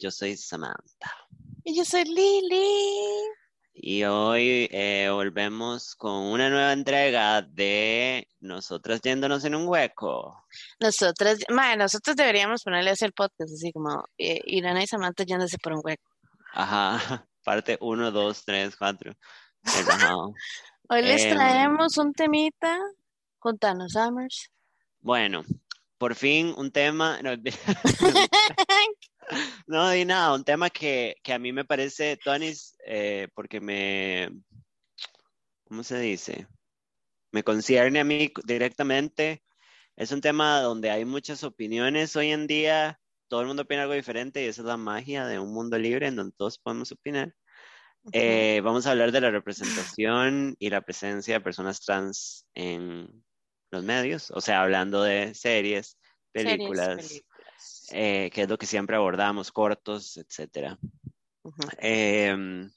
Yo soy Samantha. Y yo soy Lili. Y hoy eh, volvemos con una nueva entrega de Nosotras yéndonos en un hueco. Nosotras, madre, nosotros deberíamos ponerle a hacer podcast así como eh, Irana y Samantha yéndose por un hueco. Ajá, parte 1, 2, 3, 4. Hoy les Em. traemos un temita. Contanos, Summers. Bueno, por fin un tema. No, no di nada, un tema que, que a mí me parece, Tonis, eh, porque me. ¿Cómo se dice? Me concierne a mí directamente. Es un tema donde hay muchas opiniones hoy en día. Todo el mundo opina algo diferente y esa es la magia de un mundo libre en donde todos podemos opinar. Eh, vamos a hablar de la representación y la presencia de personas trans en los medios, o sea, hablando de series, películas. Eh, que es lo que siempre abordamos, cortos. Em, There's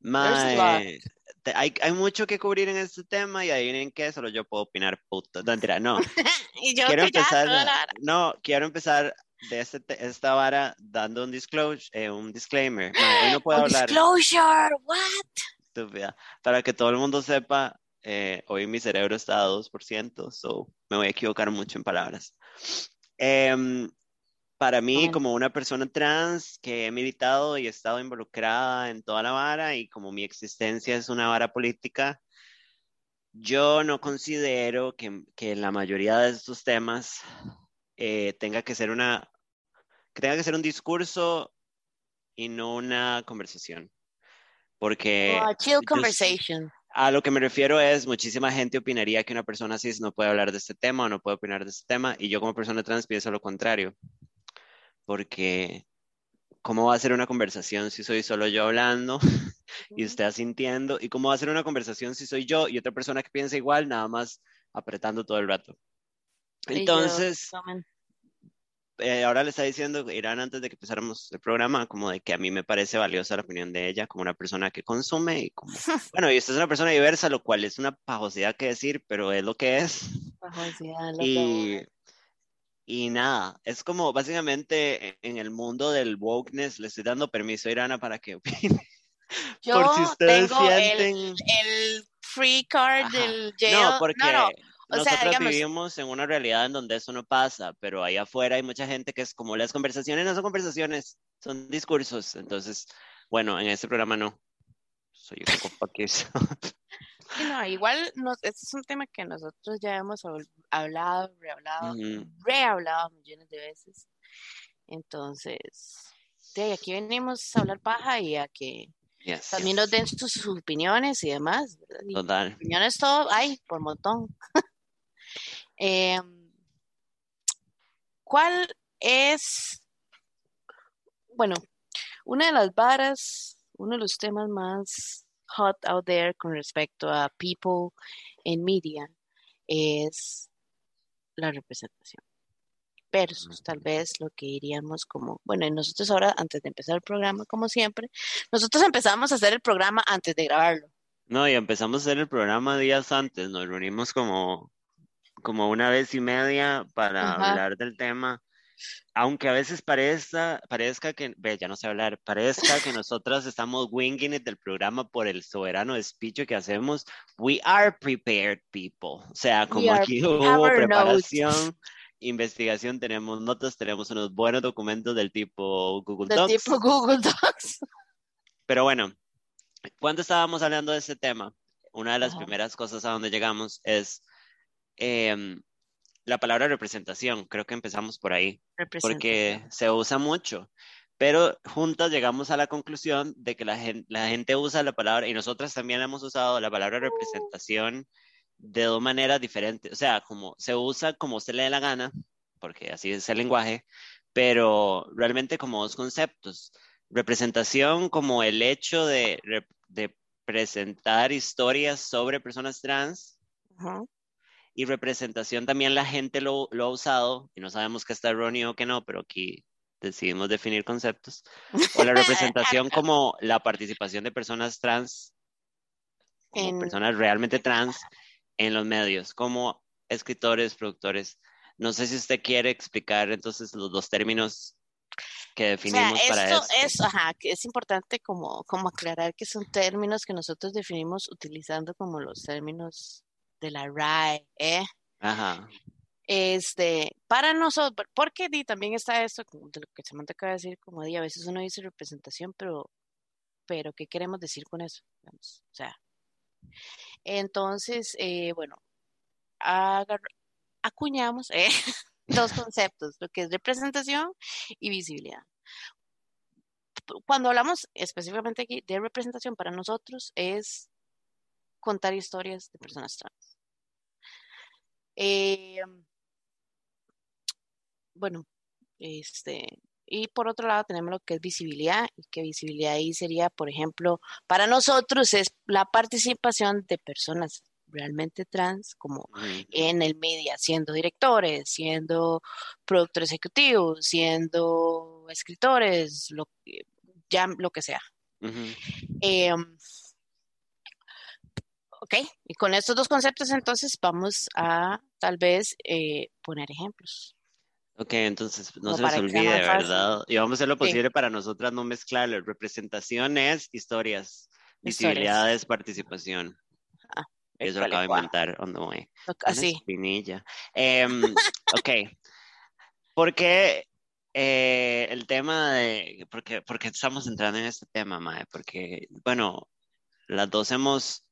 mae, a lot. te- hay, hay mucho que cubrir en este tema y adivinen qué, solo yo puedo opinar puto. No, mentira, no. Y yo quiero empezar, la no, quiero empezar de este, te- esta vara dando un disclosure, eh, un disclaimer. Hoy no puedo hablar. disclosure, what? estúpida. Para que todo el mundo sepa, eh, hoy mi cerebro está a 2%, so me voy a equivocar mucho en palabras. Em, para mí, Ujú. como una persona trans que he militado y he estado involucrada en toda la vara y como mi existencia es una vara política, yo no considero que, que la mayoría de estos temas eh, tenga que ser una, que tenga que ser un discurso y no una conversación. Porque Oh, chill yo- conversation. a lo que me refiero es, muchísima gente opinaría que una persona cis no puede hablar de este tema o no puede opinar de este tema, y yo como persona trans pienso lo contrario, porque ¿cómo va a ser una conversación si soy solo yo hablando y usted asintiendo? ¿Y cómo va a ser una conversación si soy yo y otra persona que piensa igual, nada más apretando todo el rato? Entonces, eh, ahora le está diciendo Irán antes de que empezáramos el programa, como de que a mí me parece valiosa la opinión de ella como una persona que consume y como, bueno, y usted es una persona diversa, lo cual es una pajosidad que decir, pero es lo que es. Bajosidad, lo Y, que- y nada, es como básicamente en- en el mundo del wokeness le estoy dando permiso a Irana para que opine. Yo Por si ustedes tengo el, sienten... el free card Ajá. del jail. No, porque no, no. O sea, nosotros digamos- vivimos en una realidad en donde eso no pasa, pero ahí afuera hay mucha gente que es como las conversaciones no son conversaciones, son discursos. Entonces, bueno, en este programa no. Soy un poco no, igual nos, este es un tema que nosotros ya hemos habl- hablado, rehablado, Ujú. rehablado millones de veces. Entonces, de aquí venimos a hablar paja y a que Yes, también yes. nos den sus, sus opiniones y demás. Total. opiniones todo hay por montón. Em, ¿Cuál es, bueno, una de las varas, uno de los temas más hot out there con respecto a people en media es la representación? Versus tal vez lo que diríamos como, bueno, y nosotros ahora, antes de empezar el programa, como siempre, nosotros empezamos a hacer el programa antes de grabarlo. No, y empezamos a hacer el programa días antes, nos reunimos como, como una vez y media para Ajá. hablar del tema, aunque a veces parezca, parezca que, ve, ya no sé hablar, parezca que nosotras estamos winging it del programa por el soberano speech que hacemos, we are prepared people, o sea, como aquí hubo preparación, investigación, tenemos notas, tenemos unos buenos documentos del tipo Google Del Docs. tipo Google Docs. Pero bueno, cuando estábamos hablando de este tema, una de las Ajá. primeras cosas a donde llegamos es em, la palabra representación. Creo que empezamos por ahí, porque se usa mucho. Pero juntas llegamos a la conclusión de que la gente, la gente usa la palabra, y nosotras también hemos usado la palabra representación de dos maneras diferentes. O sea, como se usa como se le dé la gana, porque así es el lenguaje, pero realmente como dos conceptos. Representación como el hecho de, presentar historias sobre personas trans. Y representación también la gente lo, lo ha usado y no sabemos que está erróneo o que no, pero aquí decidimos definir conceptos. O la representación como la participación de personas trans, como En- personas realmente trans en los medios, como escritores, productores. No sé si usted quiere explicar entonces los dos términos que definimos o sea, para esto es, ajá, que es importante como, como aclarar que son términos que nosotros definimos utilizando como los términos de la RAE, ¿eh? Ajá. Este, para nosotros, porque di, también está esto, de lo que se me acaba de decir, como di, a veces uno dice representación, pero, pero ¿qué queremos decir con eso? Digamos, o sea, entonces, eh, bueno, acuñamos eh, dos conceptos, lo que es representación y visibilidad. Cuando hablamos específicamente aquí de representación para nosotros es contar historias de personas trans. Eh, bueno, este, y por otro lado tenemos lo que es visibilidad, y que visibilidad ahí sería, por ejemplo, para nosotros es la participación de personas realmente trans, como en el media, siendo directores, siendo productores ejecutivos, siendo escritores, lo, que- ya lo que sea. Eh, ok, y con estos dos conceptos entonces vamos a tal vez eh, poner ejemplos. Ok, entonces no se les olvide. ¿verdad? Y vamos a hacer lo Sí. posible para nosotras no mezclarlo. Representación es historias, Historias. visibilidad es participación. Ah, Eso lo acabo de inventar on the way. Así. espinilla. Em, ok. ¿Por qué eh, el tema de... ¿por qué, por qué estamos entrando en este tema, Mae? Porque, bueno, las dos hemos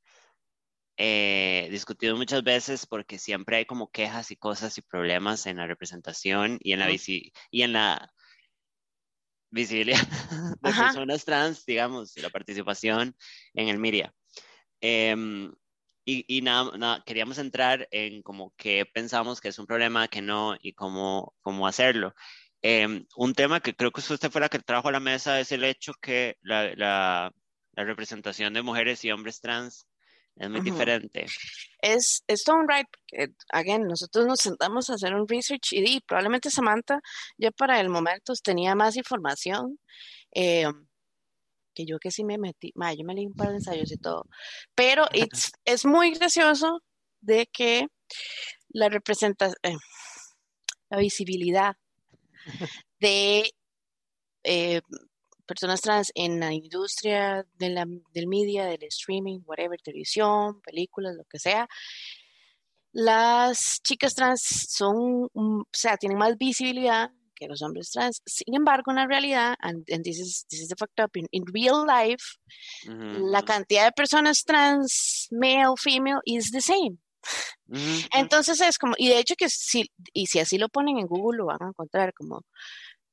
eh, discutido muchas veces porque siempre hay como quejas y cosas y problemas en la representación y en la, Ujú. visi- y en la visibilidad de Ajá. personas trans, digamos, y la participación en el media. Em, y y nada, nada, queríamos entrar en como qué pensamos que es un problema, que no, y cómo, cómo hacerlo. Em, un tema que creo que usted fue la que trajo a la mesa es el hecho que la, la, la representación de mujeres y hombres trans es muy diferente. Es, es todo un right, again, nosotros nos sentamos a hacer un research y, probablemente Samantha ya para el momento tenía más información eh, que yo que sí me metí, ma, yo me leí un par de ensayos y todo, pero it's- es muy gracioso de que la representación, la visibilidad de eh, personas trans en la industria de la- del media, del streaming, whatever, televisión, películas, lo que sea. Las chicas trans son, o sea, tienen más visibilidad que los hombres trans. Sin embargo, en la realidad, and, and this is, this is the fucked up, in, in real life, la cantidad de personas trans, male, female, is the same. Entonces es como, y de hecho que si, y si así lo ponen en Google lo van a encontrar como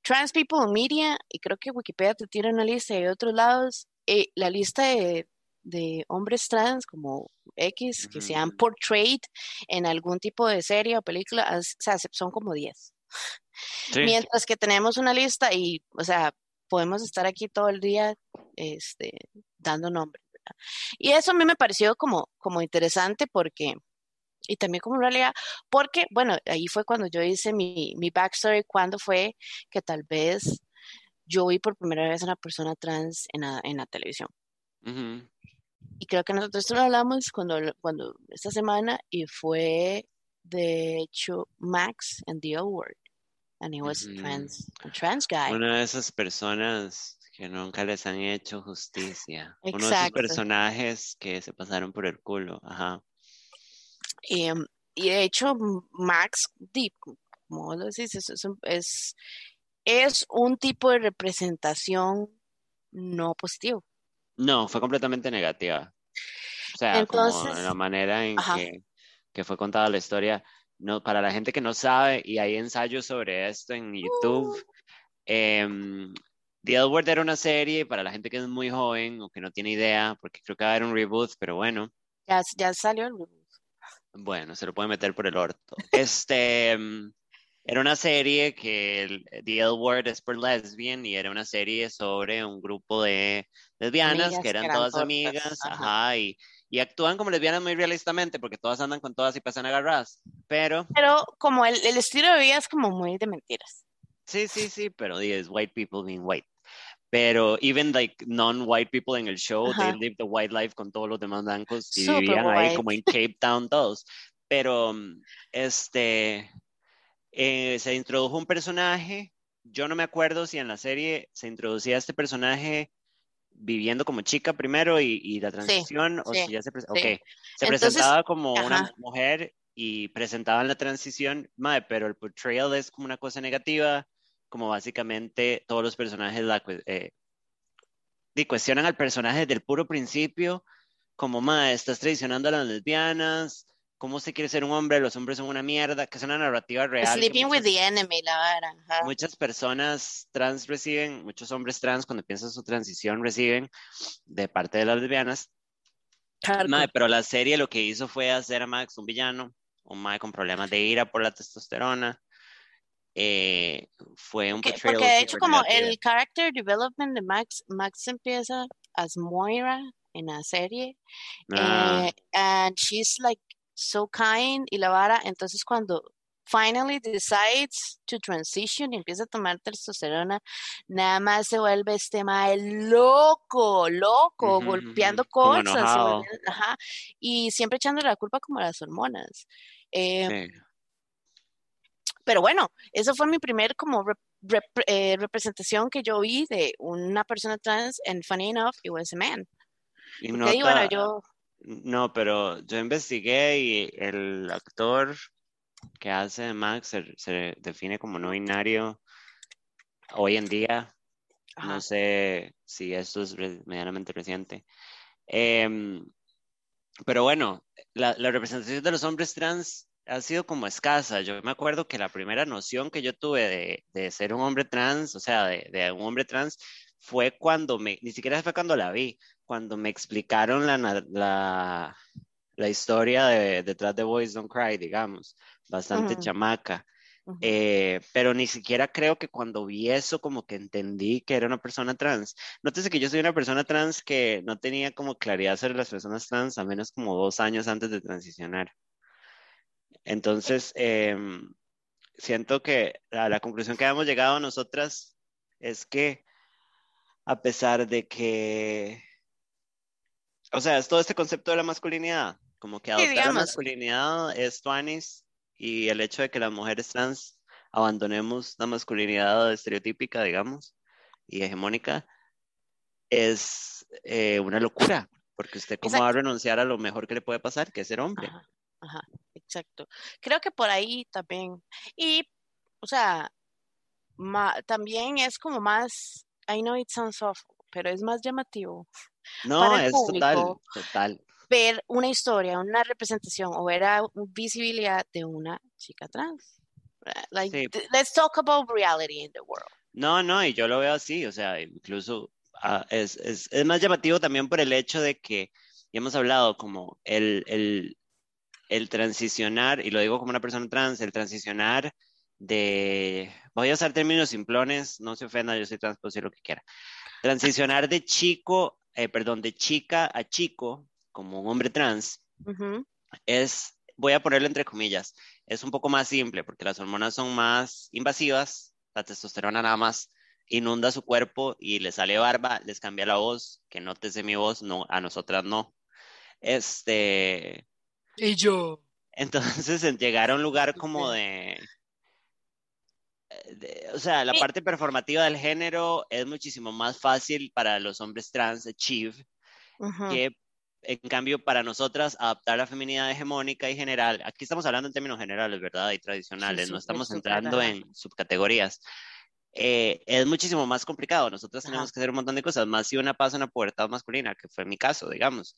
Trans People in Media, y creo que Wikipedia te tiene una lista y de otros lados, eh, la lista de, de hombres trans como X que se han Ujú. portrayed en algún tipo de serie o película, o sea, se- son como 10. Sí. Mientras que tenemos una lista y, o sea, podemos estar aquí todo el día este, dando nombres. Y eso a mí me pareció como, como interesante porque, y también como realidad, porque, bueno, ahí fue cuando yo hice mi, mi backstory, cuando fue que tal vez yo vi por primera vez a una persona trans en la, en la televisión. Ujú. Y creo que nosotros lo hablamos cuando, cuando esta semana y fue, de hecho, Max en The L Word. And he was Ujú. trans, a trans guy. Una de esas personas que nunca les han hecho justicia. Uno de esos Exacto. personajes que se pasaron por el culo. Ajá. Y, um, y de hecho, Max, di, como lo decís, es, es, un- es, un tipo de representación no positivo. No, fue completamente negativa. O sea, como Entonces, la manera en que, que fue contada la historia. No, para la gente que no sabe, y hay ensayos sobre esto en YouTube. em, The L Word era una serie para la gente que es muy joven o que no tiene idea, porque creo que va a haber un reboot, pero bueno. Ya, ya salió el reboot. Bueno, se lo puede meter por el orto. Este mm, era una serie que el, The L Word es por lesbian y era una serie sobre un grupo de lesbianas Amigas que eran que eran todas tortas, amigas, ajá. ajá, y, y actúan como lesbianas muy realistamente porque todas andan con todas y pasan agarradas. Pero, Pero como el, el estilo de vida es como muy de mentiras. sí, sí, sí, pero es white people being white. Pero even like non-white people en el show, they Ajá. live the white life con todos los demás blancos y Super vivían ahí white. como en Cape Town todos. Pero este eh, se introdujo un personaje yo no me acuerdo si en la serie se introducía este personaje viviendo como chica primero y, la transición, o si ya se, okay. se presentaba como una mujer y presentaban la transición, madre, pero el portrayal es como una cosa negativa, como básicamente todos los personajes la, eh, cuestionan al personaje desde el puro principio, como, madre, estás traicionando a las lesbianas, cómo se quiere ser un hombre, los hombres son una mierda, que es una narrativa real. Sleeping with the enemy, la vara. Muchas personas trans reciben, muchos hombres trans cuando piensan su transición reciben de parte de las lesbianas. pero la serie lo que hizo fue hacer a Max un villano, un mae con problemas de ira por la testosterona. Eh, fue un Porque de hecho como el character development de Max, Max empieza as Moira en la serie. Ah. Eh, and she's like so kind y la vara. Entonces cuando finally decides to transition y empieza a tomar testosterona, nada más se vuelve este mae loco, loco, golpeando cosas. y siempre echando la culpa como a las hormonas. Eh, pero bueno, eso fue mi primer como eh, representación que yo vi de una persona trans en Funny Enough, It Was a Man. Y no, yo... no, pero yo investigué y el actor que hace Max se, define como no binario hoy en día. No sé si esto es medianamente reciente. Em, pero bueno, la, representación de los hombres trans ha sido como escasa. Yo me acuerdo que la primera noción que yo tuve de, ser un hombre trans, o sea, de, un hombre trans, fue cuando me, ni siquiera fue cuando la vi, cuando me explicaron la, la, historia de, detrás de Boys Don't Cry, digamos, bastante chamaca. Eh, pero ni siquiera creo que cuando vi eso como que entendí que era una persona trans. Nótese que yo soy una persona trans que no tenía como claridad sobre las personas trans a menos como dos años antes de transicionar. Entonces, em, siento que la, conclusión que hemos llegado nosotras es que a pesar de que, o sea, es todo este concepto de la masculinidad, como que adoptar la masculinidad es tuanis y el hecho de que las mujeres trans abandonemos la masculinidad estereotípica, digamos, y hegemónica, es eh, una locura, porque usted cómo va a renunciar a lo mejor que le puede pasar, que es ser hombre. Ajá, exacto. Creo que por ahí también, y, o sea, también es como más, I know it sounds awful, pero es más llamativo. No, es total, total ver una historia, una representación o ver a visibilidad de una chica trans. Like, let's talk about reality in the world. No, no, y yo lo veo así, o sea, incluso ah, es, es, es, más llamativo también por el hecho de que, ya hemos hablado, como el, el, el transicionar, y lo digo como una persona trans, el transicionar de, voy a usar términos simplones, no se ofenda, yo soy trans, puedo decir lo que quiera. Transicionar de chico, eh, perdón, de chica a chico, como un hombre trans, es, voy a ponerlo entre comillas, es un poco más simple porque las hormonas son más invasivas, la testosterona nada más inunda su cuerpo y le sale barba, les cambia la voz, que nótese mi voz, no, a nosotras no. Este... Y yo. Entonces, en llegar a un lugar como de, o sea, la parte performativa del género es muchísimo más fácil para los hombres trans achieve que en cambio, para nosotras, adaptar la feminidad hegemónica y general, aquí estamos hablando en términos generales, ¿verdad? Y tradicionales, no estamos entrando en subcategorías. Eh, es muchísimo más complicado. Nosotros tenemos que hacer un montón de cosas, más si una pasa una pubertad masculina, que fue mi caso, digamos.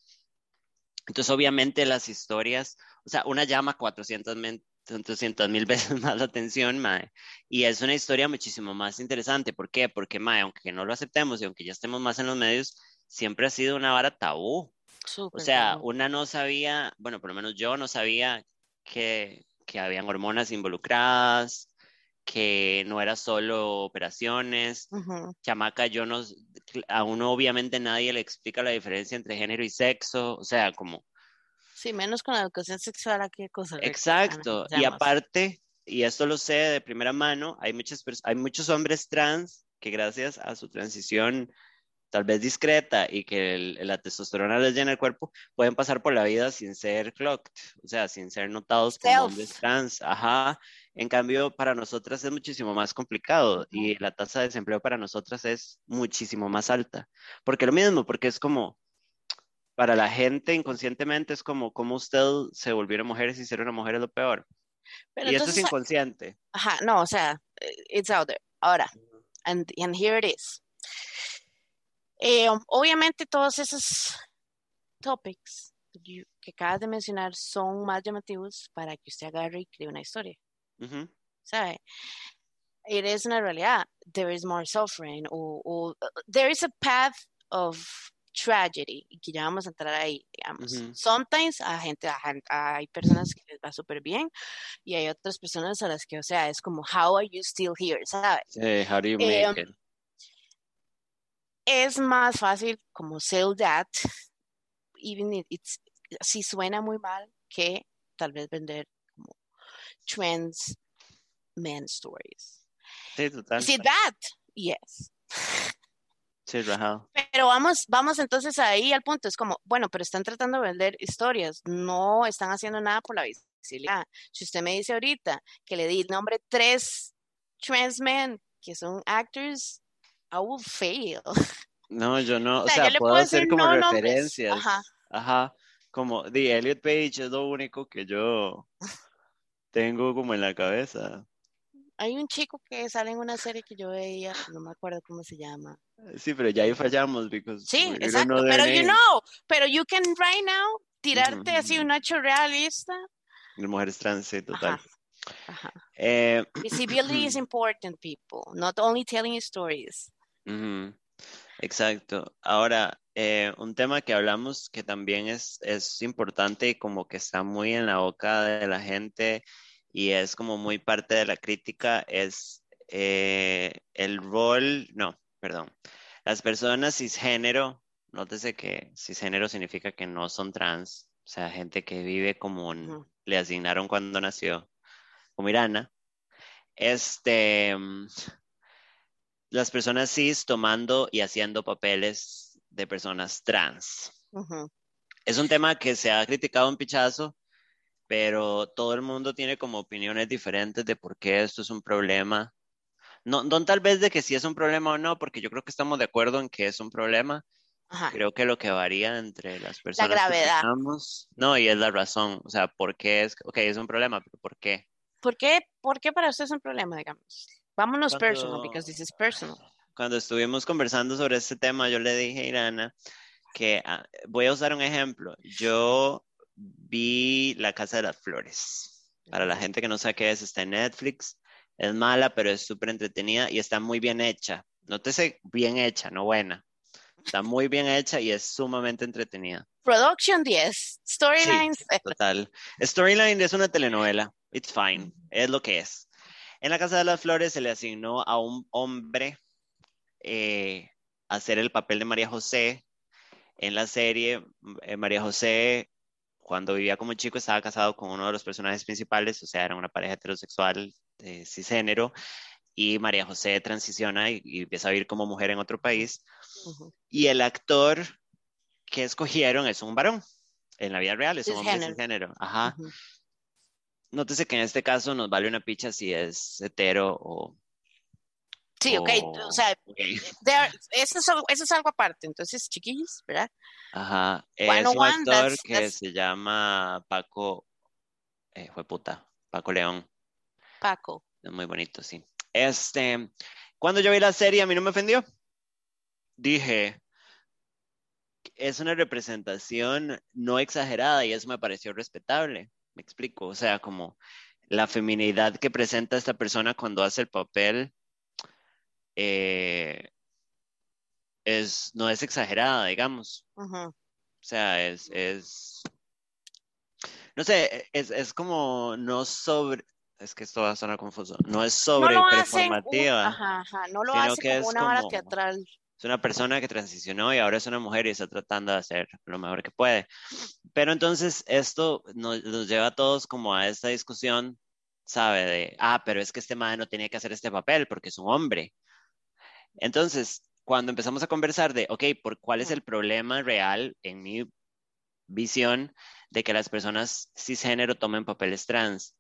Entonces, obviamente, las historias, o sea, una llama 400 mil veces más la atención, mae. Y es una historia muchísimo más interesante. ¿Por qué? Porque, mae, aunque no lo aceptemos y aunque ya estemos más en los medios, siempre ha sido una vara tabú o sea, una no sabía, bueno, por lo menos yo no sabía que, que habían hormonas involucradas, que no era solo operaciones. Chamaca, yo no, a uno obviamente nadie le explica la diferencia entre género y sexo, o sea, como... Sí, menos con la educación sexual, qué cosa. Exacto, y aparte, y esto lo sé de primera mano, hay, muchas, hay muchos hombres trans que gracias a su transición tal vez discreta y que la testosterona les llena el cuerpo, pueden pasar por la vida sin ser clocked, o sea, sin ser notados como hombres trans. Ajá. En cambio, para nosotras es muchísimo más complicado y la tasa de desempleo para nosotras es muchísimo más alta. Porque lo mismo, porque es como, para la gente inconscientemente es como, como usted se volviera mujer y ser una mujer es lo peor. y eso es inconsciente. Ajá, no, o sea, it's out there. Ahora, and, and here it is. Eh, obviamente todos esos topics que acabas de mencionar son más llamativos para que usted agarre y cree una historia. ¿Sabe? It is una realidad. There is more suffering or, there is a path of tragedy y que ya vamos a entrar ahí, digamos. Sometimes a gente, hay personas que les va súper bien y hay otras personas a las que, o sea, es como, how are you still here, ¿sabes? how do you make em, it? es más fácil como sell that, even if it's, si suena muy mal, que tal vez vender trends men stories. Sí, total. See that? Yes. Sí, Pero vamos, vamos entonces ahí al punto. Es como, bueno, pero están tratando de vender historias, no están haciendo nada por la visibilidad. Si usted me dice ahorita que le di el nombre tres trans men que son actors, I will fail. No, yo no, o sea, puedo, hacer como referencias. Ajá. Ajá. Como, The Elliot Page es lo único que yo tengo como en la cabeza. Hay un chico que sale en una serie que yo veía, no me acuerdo cómo se llama. Sí, pero ya ahí fallamos, because Sí, exacto, pero you know, pero you can right now tirarte así un hecho realista. De mujeres trans, sí, total. Ajá. Eh, Visibility is important, people, not only telling stories. Exacto. Ahora, eh, un tema que hablamos que también es, es importante y como que está muy en la boca de la gente y es como muy parte de la crítica es eh, el rol, no, perdón, las personas cisgénero, nótese que cisgénero significa que no son trans, o sea, gente que vive como le asignaron cuando nació, como Irana, este, las personas cis tomando y haciendo papeles de personas trans. Es un tema que se ha criticado un pichazo, pero todo el mundo tiene como opiniones diferentes de por qué esto es un problema. No, no tal vez de que si es un problema o no, porque yo creo que estamos de acuerdo en que es un problema. Creo que lo que varía entre las personas. La gravedad. no, y es la razón. O sea, ¿por qué es? Ok, es un problema, pero ¿por qué? ¿Por qué, ¿Por qué para usted es un problema, digamos? Vámonos personal, because this is personal. Cuando estuvimos conversando sobre este tema, yo le dije a Irana que ah, voy a usar un ejemplo. Yo vi La Casa de las Flores. Para la gente que no sabe qué es, está en Netflix. Es mala, pero es súper entretenida y está muy bien hecha. Nótese bien hecha, no buena. Está muy bien hecha y es sumamente entretenida. Production 10, storylines. total. Storyline es una telenovela. It's fine. Es lo que es. En la Casa de las Flores se le asignó a un hombre eh, hacer el papel de María José. En la serie, eh, María José, cuando vivía como chico, estaba casado con uno de los personajes principales, o sea, era una pareja heterosexual de cisgénero, y María José transiciona y, empieza a vivir como mujer en otro país. Y el actor que escogieron es un varón en la vida real, es un hombre cisgénero. Ajá. Nótese que en este caso nos vale una picha si es hetero o. Sí, ok, o sea, eso, es, algo aparte, entonces, chiquillos, ¿verdad? Ajá, es un actor que se llama Paco, eh, fue puta, Paco León. Paco. Es muy bonito, sí. Este, cuando yo vi la serie, a mí no me ofendió. Dije, es una representación no exagerada y eso me pareció respetable. Me explico, o sea, como la feminidad que presenta esta persona cuando hace el papel eh, es, no es exagerada, digamos. O sea, es, es, no sé, es, es, como no sobre, es que esto va a sonar confuso, no es sobre no performativa. ajá, ajá, no lo hace como una hora teatral es una persona que transicionó y ahora es una mujer y está tratando de hacer lo mejor que puede. Pero entonces esto nos, lleva a todos como a esta discusión, ¿sabe? De, ah, pero es que este madre no tenía que hacer este papel porque es un hombre. Entonces, cuando empezamos a conversar de, ok, ¿por cuál es el problema real en mi visión de que las personas cisgénero tomen papeles trans?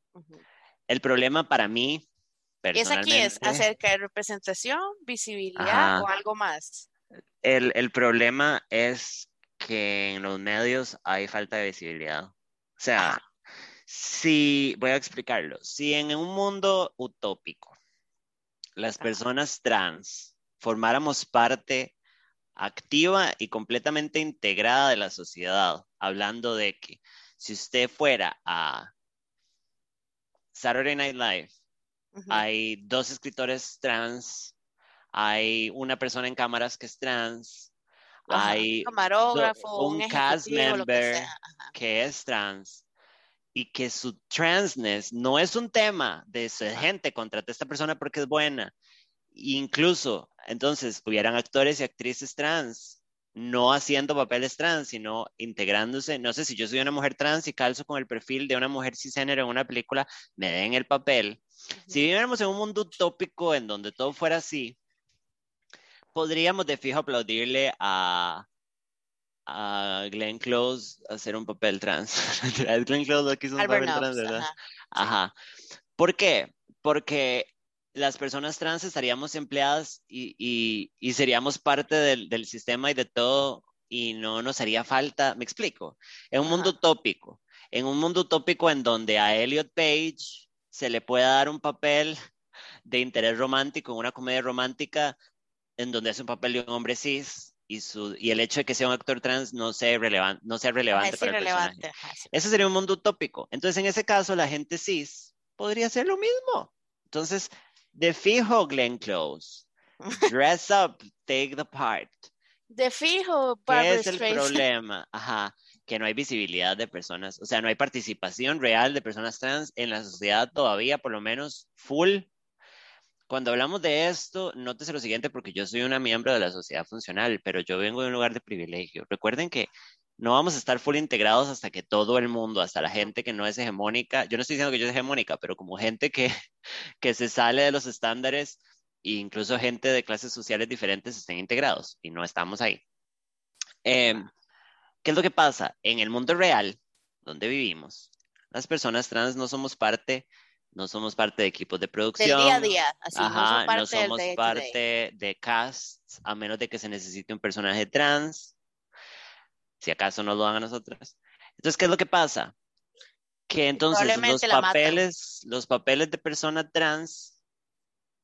El problema para mí, personalmente... ¿Es aquí es acerca de representación, visibilidad o algo más? El, el problema es que en los medios hay falta de visibilidad. O sea, si, voy a explicarlo, si en un mundo utópico las personas trans formáramos parte activa y completamente integrada de la sociedad, hablando de que si usted fuera a Saturday Night Live, hay dos escritores trans, hay una persona en cámaras que es trans, hay camarógrafo, un, cast member que, es trans y que su transness no es un tema de gente, contrata a esta persona porque es buena. Incluso, entonces, hubieran actores y actrices trans no haciendo papeles trans, sino integrándose. No sé si yo soy una mujer trans y calzo con el perfil de una mujer cisgénero en una película, me den el papel. Si viviéramos en un mundo utópico en donde todo fuera así, podríamos de fijo aplaudirle a, a Glenn Close hacer un papel trans. Glenn Close aquí un papel trans, ¿verdad? Ajá. ¿Por qué? Porque las personas trans estaríamos empleadas y, seríamos parte del, sistema y de todo y no nos haría falta, me explico, en un mundo utópico, en un mundo utópico en donde a Elliot Page se le pueda dar un papel de interés romántico en una comedia romántica en donde hace un papel de un hombre cis y, su, y el hecho de que sea un actor trans no sea, relevante no sea relevante para el personaje. Ese sería un mundo utópico. Entonces, en ese caso, la gente cis podría hacer lo mismo. Entonces, de fijo, Glenn Close. Dress up, take the part. De fijo, ¿Qué es el problema? Ajá, que no hay visibilidad de personas, o sea, no hay participación real de personas trans en la sociedad todavía, por lo menos full. Cuando hablamos de esto, nótese lo siguiente, porque yo soy una miembro de la sociedad funcional, pero yo vengo de un lugar de privilegio. Recuerden que no vamos a estar full integrados hasta que todo el mundo, hasta la gente que no es hegemónica, yo no estoy diciendo que yo sea hegemónica, pero como gente que, que se sale de los estándares e incluso gente de clases sociales diferentes estén integrados y no estamos ahí. Em, ¿Qué es lo que pasa? En el mundo real, donde vivimos, las personas trans no somos parte, no somos parte de equipos de producción. día a día, así Ajá, no somos parte de casts, a menos de que se necesite un personaje trans si acaso no lo hagan nosotras. Entonces, ¿qué es lo que pasa? Que entonces los papeles, los papeles de persona trans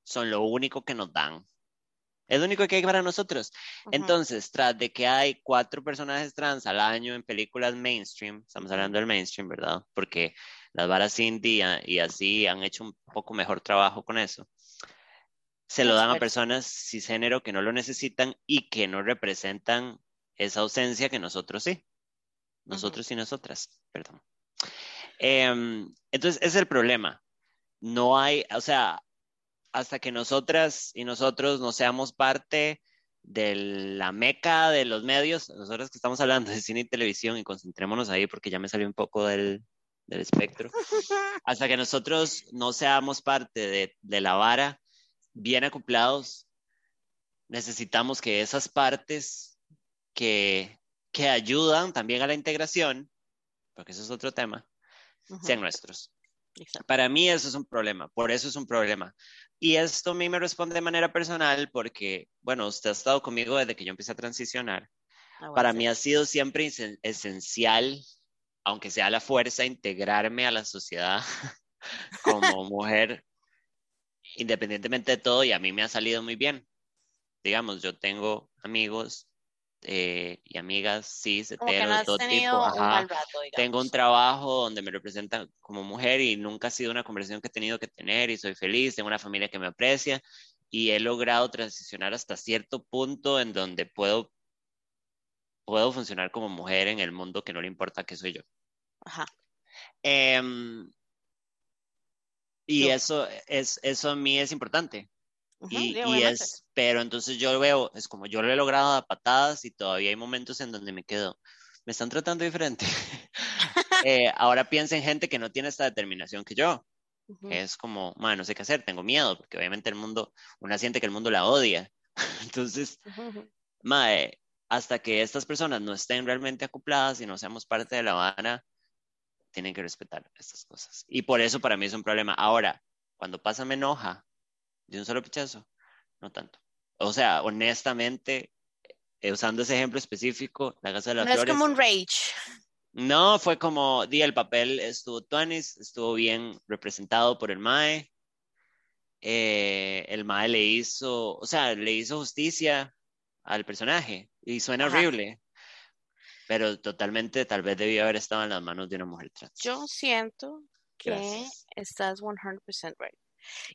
son lo único que nos dan. Es lo único que hay para nosotros. Entonces, tras de que hay cuatro personajes trans al año en películas mainstream, estamos hablando del mainstream, ¿verdad? Porque las varas indie y así han hecho un poco mejor trabajo con eso. Se lo dan a personas cisgénero que no lo necesitan y que no representan esa ausencia que nosotros sí. Nosotros y nosotras, perdón. Em, entonces, ese es el problema. No hay, o sea, hasta que nosotras y nosotros no seamos parte de la meca de los medios, nosotros que estamos hablando de cine y televisión, y concentrémonos ahí porque ya me salió un poco del, del espectro, hasta que nosotros no seamos parte de, de la vara bien acoplados, necesitamos que esas partes que, que ayudan también a la integración, porque eso es otro tema, sean nuestros. Para mí eso es un problema, por eso es un problema. Y esto a mí me responde de manera personal porque, bueno, usted ha estado conmigo desde que yo empecé a transicionar. Ah, Para mí ha sido siempre esencial, aunque sea la fuerza, integrarme a la sociedad como mujer, independientemente de todo, y a mí me ha salido muy bien. Digamos, yo tengo amigos eh, y amigas cis, hetero, de todo tipo. Tengo un trabajo donde me representan como mujer y nunca ha sido una conversación que he tenido que tener y soy feliz, tengo una familia que me aprecia y he logrado transicionar hasta cierto punto en donde puedo, puedo funcionar como mujer en el mundo que no le importa que soy yo. Ajá. Em, y eso, es, eso a mí es importante y, es, pero entonces yo veo, es como yo lo he logrado a patadas y todavía hay momentos en donde me quedo, me están tratando diferente. Eh, ahora piensa en gente que no tiene esta determinación que yo. Es como, bueno, no sé qué hacer, tengo miedo, porque obviamente el mundo, una siente que el mundo la odia, Entonces, Ujú. mae, hasta que estas personas no estén realmente acopladas y no seamos parte de la vara, tienen que respetar estas cosas. Y por eso para mí es un problema. Ahora, cuando pasa me enoja de un solo pichazo, no tanto. O sea, honestamente, eh, usando ese ejemplo específico, la Casa de las No es Flores, como un rage. no fue como, di, el papel estuvo tuanis, estuvo bien representado por el MAE. Eh, el MAE le hizo, o sea, le hizo justicia al personaje y suena Ajá. horrible, pero totalmente tal vez debió haber estado en las manos de una mujer trans. Yo siento que Gracias. estás 100% right.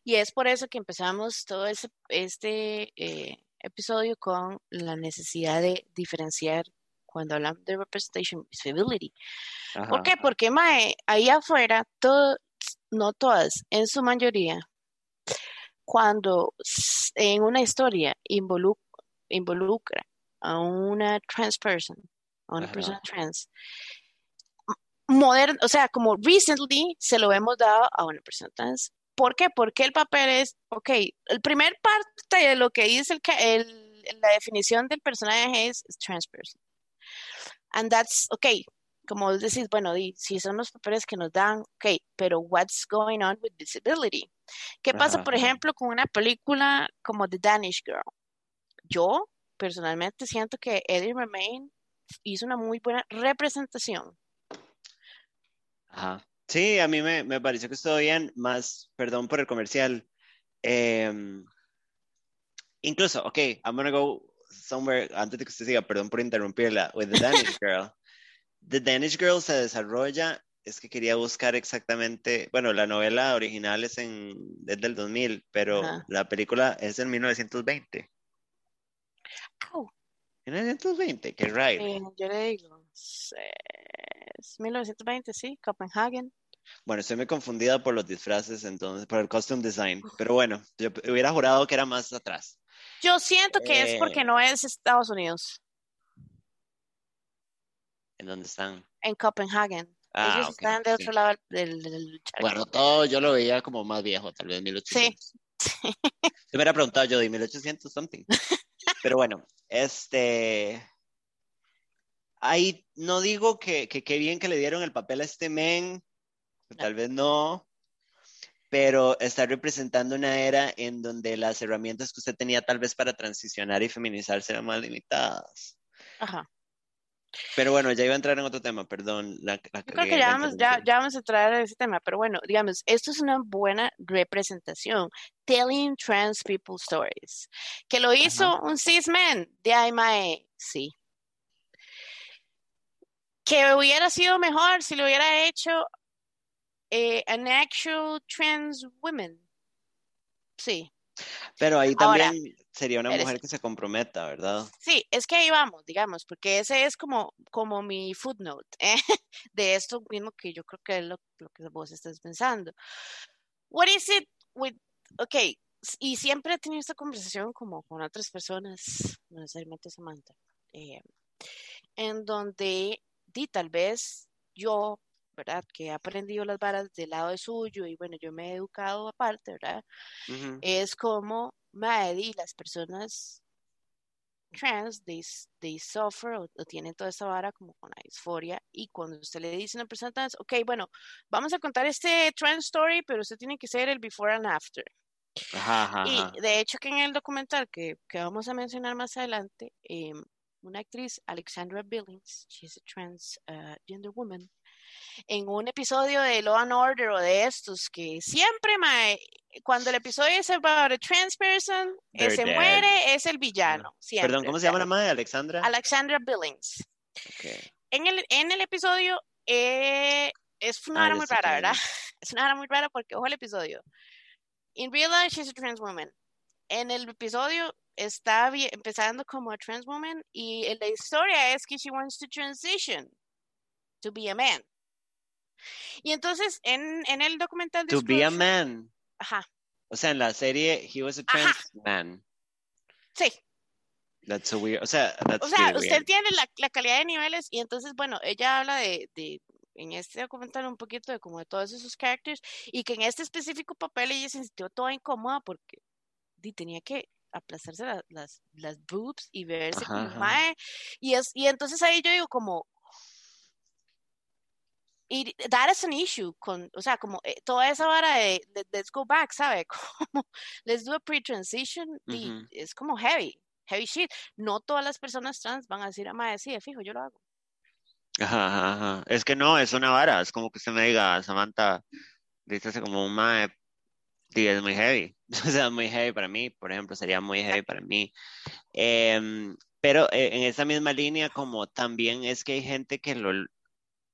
Y es por eso que empezamos todo ese, este eh, episodio con la necesidad de diferenciar cuando hablamos de representation visibility. ¿Por qué? Porque mae, ahí afuera, todo, no todas, en su mayoría, cuando en una historia involu- involucra a una trans person, a una Ajá. persona trans, moderno, o sea, como recently se lo hemos dado a una persona trans. ¿Por qué? Porque el papel es, ok, el primer parte de lo que dice el, la definición del personaje es, es trans person. And that's, ok, como vos decís, bueno, di, si son los papeles que nos dan, ok, pero what's going on with visibility? ¿Qué pasa, por ejemplo, con una película como The Danish Girl? Yo personalmente siento que Eddie Redmayne hizo una muy buena representación. Ajá. Sí, a mí me, me pareció que estuvo bien, más, perdón por el comercial. Em, incluso, ok, I'm gonna go somewhere, antes de que usted siga, perdón por interrumpirla, with The Danish Girl. The Danish Girl se desarrolla, es que quería buscar exactamente, bueno, la novela original es, en, es del 2000, pero Ajá. la película es en 1920. Au. 1920, qué raro. Eh, yo le digo, es 1920, sí, Copenhagen. Bueno, estoy muy confundida por los disfraces, entonces, por el costume design, pero bueno, yo hubiera jurado que era más atrás. Yo siento que es porque Eh. no es Estados Unidos, ¿En dónde están? en Copenhagen. Ah, Ellos están de sí. otro lado del, del. Bueno, todo yo lo veía como más viejo, tal vez 1800. Sí. Te hubiera preguntado yo de 1800 something. Pero bueno, este. Ahí no digo que que qué bien que le dieron el papel a este men, tal vez no, pero está representando una era en donde las herramientas que usted tenía tal vez para transicionar y feminizarse eran más limitadas. Ajá. Pero bueno, ya iba a entrar en otro tema, perdón. La, la Yo creo que ya vamos, ya, vamos a entrar a ese tema, pero bueno, digamos, esto es una buena representación. Telling trans people stories. Que lo hizo un cis man de Aimae, sí. Que hubiera sido mejor si lo hubiera hecho eh, an actual trans woman. Sí. Pero ahí Ahora, también sería una mujer que se comprometa, ¿verdad? Sí, es que ahí vamos, digamos, porque ese es como, como mi footnote ¿eh? de esto mismo que yo creo que es lo, lo que vos estás pensando. What is it with, ok, y siempre he tenido esta conversación como con otras personas, no necesariamente Samantha, eh, en donde di tal vez yo, ¿verdad? Que he aprendido las varas del lado de suyo y bueno, yo me he educado aparte, ¿verdad? Ujú. es como, madre, las personas trans, they, they suffer o, o tienen toda esa vara como con la disforia y cuando usted le dice a una persona trans, ok, bueno, vamos a contar este trans story, pero usted tiene que ser el before and after. Ajá, ajá, Y ajá. de hecho que en el documental que, que vamos a mencionar más adelante, eh, una actriz, Alexandra Billings, she's a trans uh, gender woman, en un episodio de Law and Order o de estos que siempre, mae, cuando el episodio es about a trans person, They're ese dead. muere, es el villano, siempre. Perdón, ¿cómo se llama la madre? ¿Alexandra? Alexandra Billings. En el, en el episodio eh, es una Ah, hora ya muy rara, ¿verdad? es. Una hora muy rara porque, ojo el episodio. In real life, she's a trans woman. En el episodio está empezando como a trans woman y la historia es que she wants to transition to be a man. Y entonces en, en el documental To be a man. Ajá, O sea, en la serie, he was a Ajá. trans man. sí. That's so weird. O sea, that's O sea, really usted weird. tiene la, la calidad de niveles y entonces, bueno, ella habla de, de, en este documental un poquito de como de todos esos characters y que en este específico papel ella se sintió toda incómoda porque tenía que aplastarse las, las boobs y verse como mae. Y, es, y entonces ahí yo digo como, y that is an issue con, o sea, como eh, toda esa vara de, let's go back, ¿sabe? Como let's do a pre-transition y es como heavy, heavy shit. No todas las personas trans van a decir, a madre, sí, fijo, yo lo hago. Ajá, ajá, Es que no, es una vara, es como que usted me diga, Samantha, dice como un mae, es muy heavy, o sea, muy heavy para mí, por ejemplo, sería muy heavy para mí. Em, pero eh, en esa misma línea, como también es que hay gente que lo,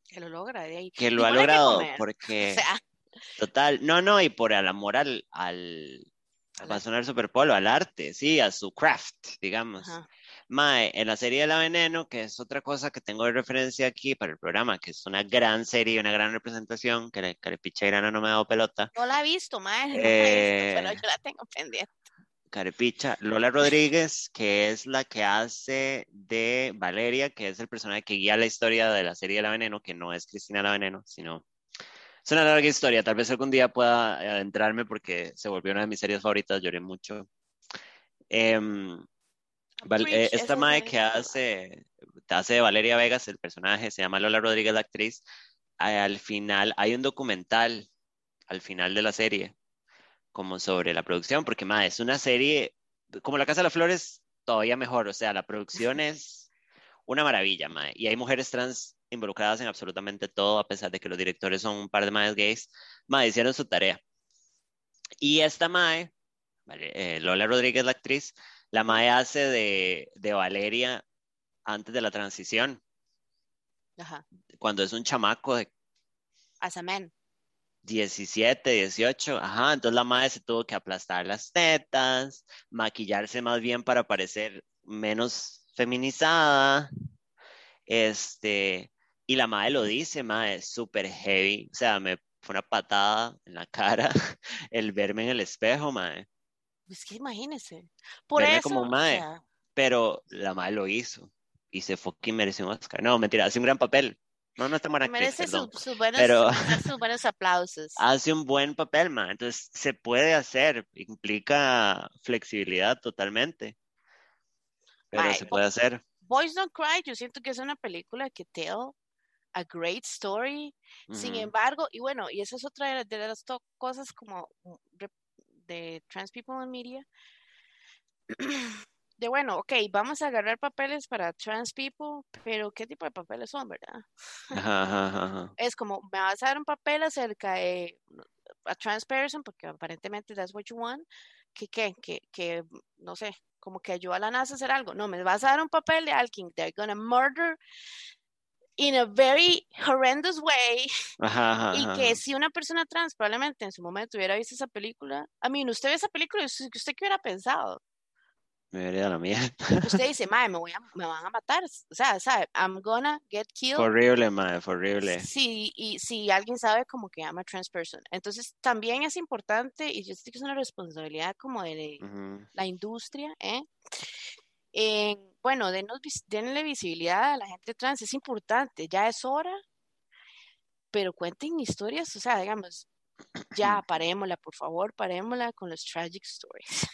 que lo logra de ahí. Que lo ha logrado porque... Total, no, no, y por el amor al, al va a sonar super polo, al arte, sí, a su craft, digamos. Mae, en la serie de La Veneno, que es otra cosa que tengo de referencia aquí para el programa, que es una gran serie, una gran representación, que, le, que no me ha dado pelota. No la he visto, mae, no pero eh, yo la tengo pendiente. Carepicha, Lola Rodríguez, que es la que hace de Valeria, que es el personaje que guía la historia de la serie La Veneno, que no es Cristina La Veneno, sino... Es una larga historia, tal vez algún día pueda adentrarme porque se volvió una de mis series favoritas, lloré mucho. Em, eh, esta madre que hace, hace de Valeria Vegas, el personaje, se llama Lola Rodríguez, la actriz, al final hay un documental al final de la serie como sobre la producción, porque más es una serie, como La Casa de las Flores, todavía mejor, o sea, la producción es una maravilla, mae, y hay mujeres trans involucradas en absolutamente todo, a pesar de que los directores son un par de madres gays, mae, hicieron su tarea. Y esta mae, eh, Lola Rodríguez, la actriz, la mae hace de, de Valeria antes de la transición. Ajá. Cuando es un chamaco de... As a man. 17, 18, ajá, entonces la madre se tuvo que aplastar las tetas, maquillarse más bien para parecer menos feminizada, este, y la madre lo dice, madre, súper heavy, o sea, me fue una patada en la cara el verme en el espejo, madre. Es que imagínese, por eso, como madre, pero la madre lo hizo y se fucking mereció un Oscar. No, mentira, hace un gran papel, no, no está buena Merece sus buenos, pero buenos aplausos. Hace un buen papel, man. Entonces se puede hacer. Implica flexibilidad totalmente. Pero se puede hacer. Boys Don't Cry, yo siento que es una película que tell a great story. Sin embargo, y bueno, y esa es otra de, las cosas como de trans people in media. de bueno, ok, vamos a agarrar papeles para trans people, pero ¿qué tipo de papeles son, verdad? Es como, me vas a dar un papel acerca de a trans person, porque aparentemente that's what you want, que, que, que, que no sé, como que ayuda a la NASA a hacer algo. No, me vas a dar un papel de alguien, they're gonna murder in a very horrendous way. y que si una persona trans probablemente en su momento hubiera visto esa película, a mí, usted ve esa película, ¿usted qué hubiera pensado? Me vería la mía. Usted dice, mae, me, voy a, me van a matar. O sea, ¿sabe? I'm gonna get killed. Horrible, mae, horrible. Sí, y si alguien sabe como que I'm a trans person. Entonces, también es importante, y yo sé que es una responsabilidad como de la industria, ¿eh? bueno, denos, denle visibilidad a la gente trans, es importante, ya es hora, pero cuenten historias, o sea, digamos, ya parémosla, por favor, parémosla con los tragic stories.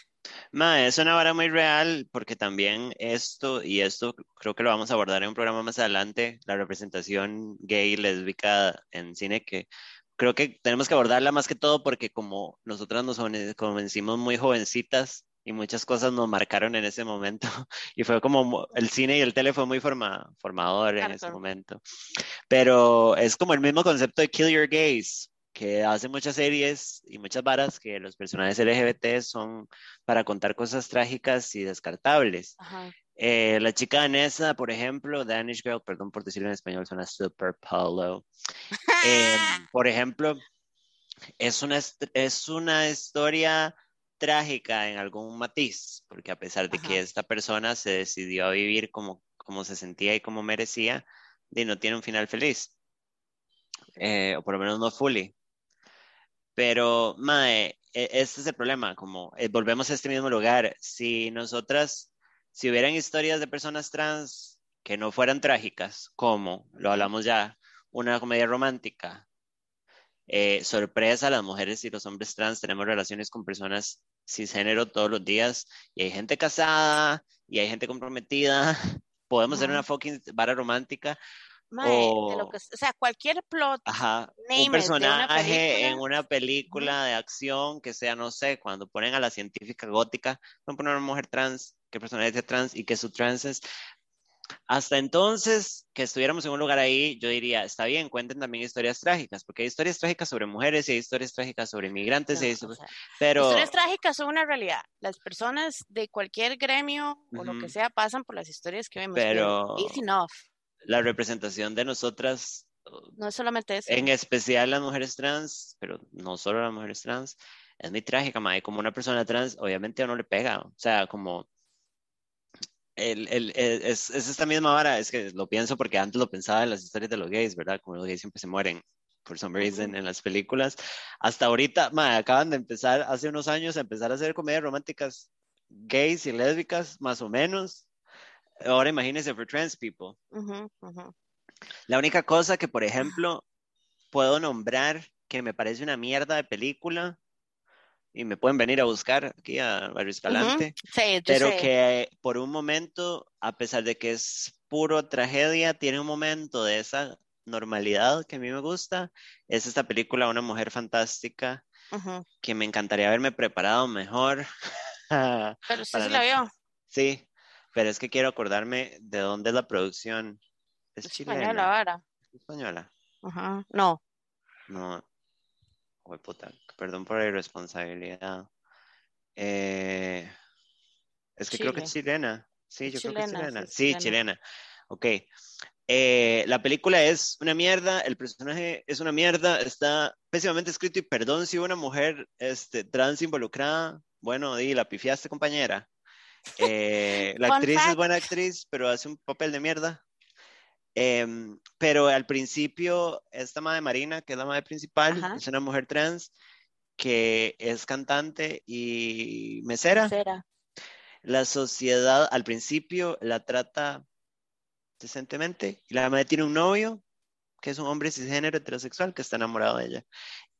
Ma, es una vara muy real porque también esto, y esto creo que lo vamos a abordar en un programa más adelante, la representación gay, lésbica en cine, que creo que tenemos que abordarla más que todo porque como nosotras nos convencimos muy jovencitas y muchas cosas nos marcaron en ese momento y fue como el cine y el tele fue muy forma, formador en ese momento. Pero es como el mismo concepto de kill your gays, que hace muchas series y muchas varas que los personajes LGBT son para contar cosas trágicas y descartables. Eh, la chica danesa, por ejemplo, Danish Girl, perdón por decirlo en español, suena super polo. Em, por ejemplo, es una, es una historia trágica en algún matiz, porque a pesar de que esta persona se decidió a vivir como, como se sentía y como merecía, y no tiene un final feliz. Eh, o por lo menos no fully. Pero, mae, e, este es el problema, como eh, volvemos a este mismo lugar. Si nosotras, si hubieran historias de personas trans que no fueran trágicas, como lo hablamos ya, una comedia romántica, Eh, sorpresa, las mujeres y los hombres trans tenemos relaciones con personas cisgénero todos los días y hay gente casada y hay gente comprometida. Podemos hacer una fucking vara romántica. O, sea, cualquier plot. un personaje en una película de acción que sea, no sé, cuando ponen a la científica gótica, van a poner a una mujer trans, que personaje es trans y que su trans es hasta entonces, que estuviéramos en un lugar ahí, yo diría, está bien, cuenten también historias trágicas, porque hay historias trágicas sobre mujeres y hay historias trágicas sobre inmigrantes, pero... Historias trágicas son una realidad. Las personas de cualquier gremio o lo que sea pasan por las historias que vemos. Pero... It's enough. La representación de nosotras... No es solamente eso. En especial las mujeres trans, pero no solo las mujeres trans, es muy trágica, mae. Como una persona trans, obviamente a uno le pega. O sea, como el, el, es, es, esta misma vara, es que lo pienso porque antes lo pensaba en las historias de los gays, ¿verdad? Como los gays siempre se mueren por some reason en las películas. Hasta ahorita, ma, acaban de empezar, hace unos años, a empezar a hacer comedias románticas gays y lésbicas, más o menos. Ahora imagínense for trans people. La única cosa que, por ejemplo, puedo nombrar que me parece una mierda de película y me pueden venir a buscar aquí a Barrio Escalante, pero que por un momento, a pesar de que es puro tragedia, tiene un momento de esa normalidad que a mí me gusta, es esta película Una mujer fantástica, que me encantaría haberme preparado mejor. pero usted sí la vio. Sí, pero es que quiero acordarme de dónde es la producción. Es española ahora. Española. Ajá. No. No, perdón por la irresponsabilidad. Eh, es que creo que es chilena. Sí, yo creo que es chilena. Sí, chilena. Ok. Eh, la película es una mierda, el personaje es una mierda, está pésimamente escrito y perdón si una mujer este, trans involucrada, bueno, di, la pifiaste compañera. Eh, la actriz es buena actriz, pero hace un papel de mierda. Em, pero al principio, esta madre Marina, que es la madre principal, es una mujer trans que es cantante y mesera. La sociedad al principio la trata decentemente y la madre tiene un novio que es un hombre cisgénero heterosexual que está enamorado de ella.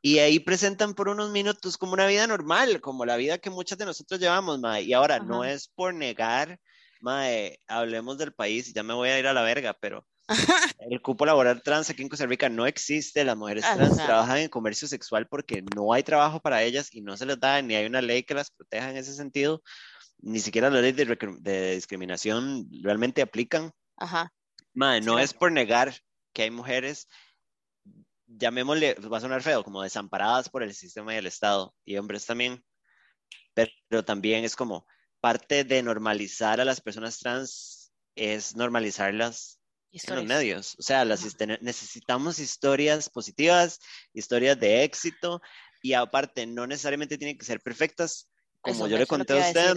Y ahí presentan por unos minutos como una vida normal, como la vida que muchas de nosotros llevamos, madre. Y ahora, no es por negar, madre, hablemos del país ya me voy a ir a la verga, pero el cupo laboral trans aquí en Costa Rica no existe. Las mujeres trans trabajan en comercio sexual porque no hay trabajo para ellas y no se les da, ni hay una ley que las proteja en ese sentido. Ni siquiera las leyes de, discriminación realmente aplican. Ajá. no es por negar que hay mujeres, llamémosle, va a sonar feo, como desamparadas por el sistema y el Estado, y hombres también. pero también es como parte de normalizar a las personas trans es normalizarlas en los medios. O sea, las, necesitamos historias positivas, historias de éxito y aparte no necesariamente tienen que ser perfectas. Como yo le conté a usted,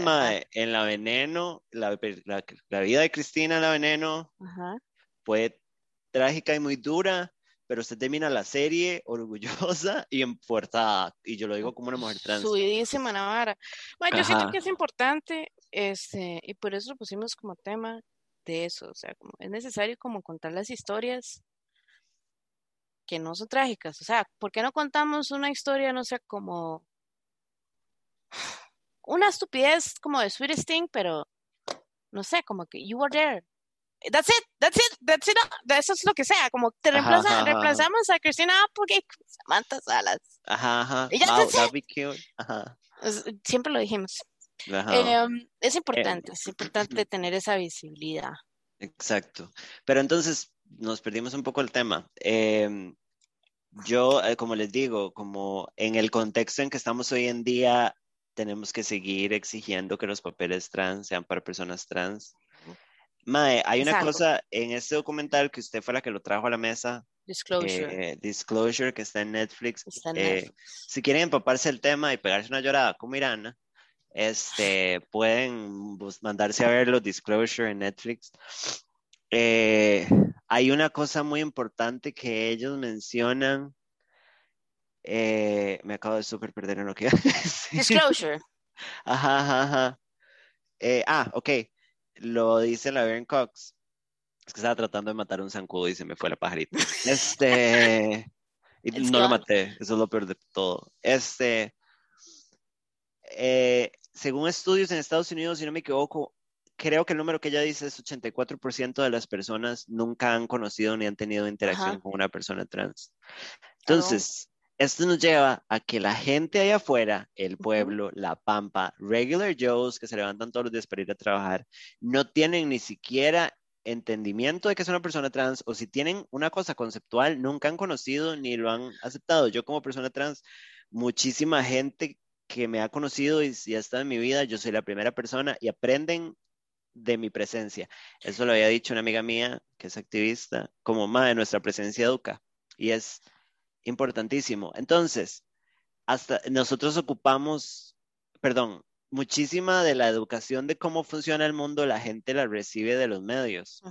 en La Veneno, la, vida de Cristina La Veneno fue trágica y muy dura, pero usted termina la serie orgullosa y empuertada. Y yo lo digo como una mujer trans. Subidísima Navarra. Bueno, yo siento que es importante, este, y por eso lo pusimos como tema, de eso, o sea, como es necesario como contar las historias que no son trágicas, o sea, ¿por qué no contamos una historia, no sé, como una estupidez como de Sweetest Thing, pero no sé, como que you were there. That's it, that's it, that's it. Eso es lo que sea, como te reemplazamos a Cristina Applegate Samantha Salas. Ajá, ajá. wow, be cute. Ajá. Siempre lo dijimos. Em, es importante, es importante tener esa visibilidad. Exacto. Pero entonces nos perdimos un poco el tema. Em, yo, eh, como les digo, como en el contexto en que estamos hoy en día, tenemos que seguir exigiendo que los papeles trans sean para personas trans. Mae, hay una cosa en este documental que usted fue la que lo trajo a la mesa. Disclosure. Eh, Disclosure, que está en Netflix. Eh, si quieren empaparse el tema y pegarse una llorada como Irana, este, pueden mandarse a ver los Disclosure en Netflix. Eh, hay una cosa muy importante que ellos mencionan. Eh, me acabo de súper perder en lo que Disclosure. Ajá, ajá, ajá. Eh, ah, ok. Lo dice la Laverne Cox. Es que estaba tratando de matar un zancudo y se me fue la pajarita. Este. Y no lo maté, eso es lo peor de todo. Este, eh, según estudios en Estados Unidos, si no me equivoco, creo que el número que ella dice es 84% de las personas nunca han conocido ni han tenido interacción con una persona trans. Entonces, esto nos lleva a que la gente allá afuera, el pueblo, la pampa, regular Joes que se levantan todos los días para ir a trabajar, no tienen ni siquiera entendimiento de que es una persona trans o si tienen una cosa conceptual, nunca han conocido ni lo han aceptado. Yo como persona trans, muchísima gente que me ha conocido y ya está en mi vida, yo soy la primera persona y aprenden de mi presencia. Eso lo había dicho una amiga mía que es activista, como de nuestra presencia educa. Y es importantísimo. Entonces, hasta nosotros ocupamos, perdón, muchísima de la educación de cómo funciona el mundo, la gente la recibe de los medios.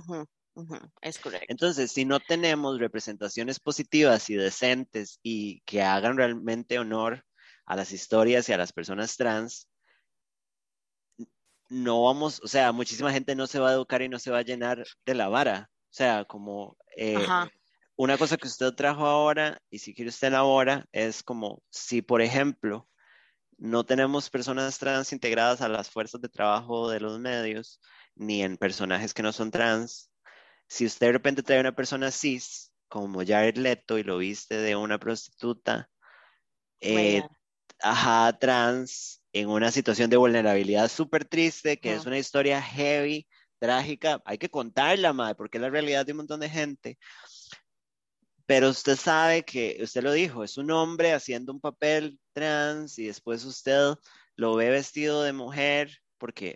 Es correcto. Entonces, si no tenemos representaciones positivas y decentes y que hagan realmente honor a las historias y a las personas trans, no vamos, o sea, muchísima gente no se va a educar y no se va a llenar de la vara. O sea, como eh, una cosa que usted trajo ahora, y si quiere usted ahora, es como si, por ejemplo, no tenemos personas trans integradas a las fuerzas de trabajo de los medios, ni en personajes que no son trans, si usted de repente trae una persona cis, como Jared Leto, y lo viste de una prostituta, eh, ajá, trans, en una situación de vulnerabilidad súper triste, que es una historia heavy, trágica, hay que contarla, madre, porque es la realidad de un montón de gente. Pero usted sabe que, usted lo dijo, es un hombre haciendo un papel trans y después usted lo ve vestido de mujer, porque,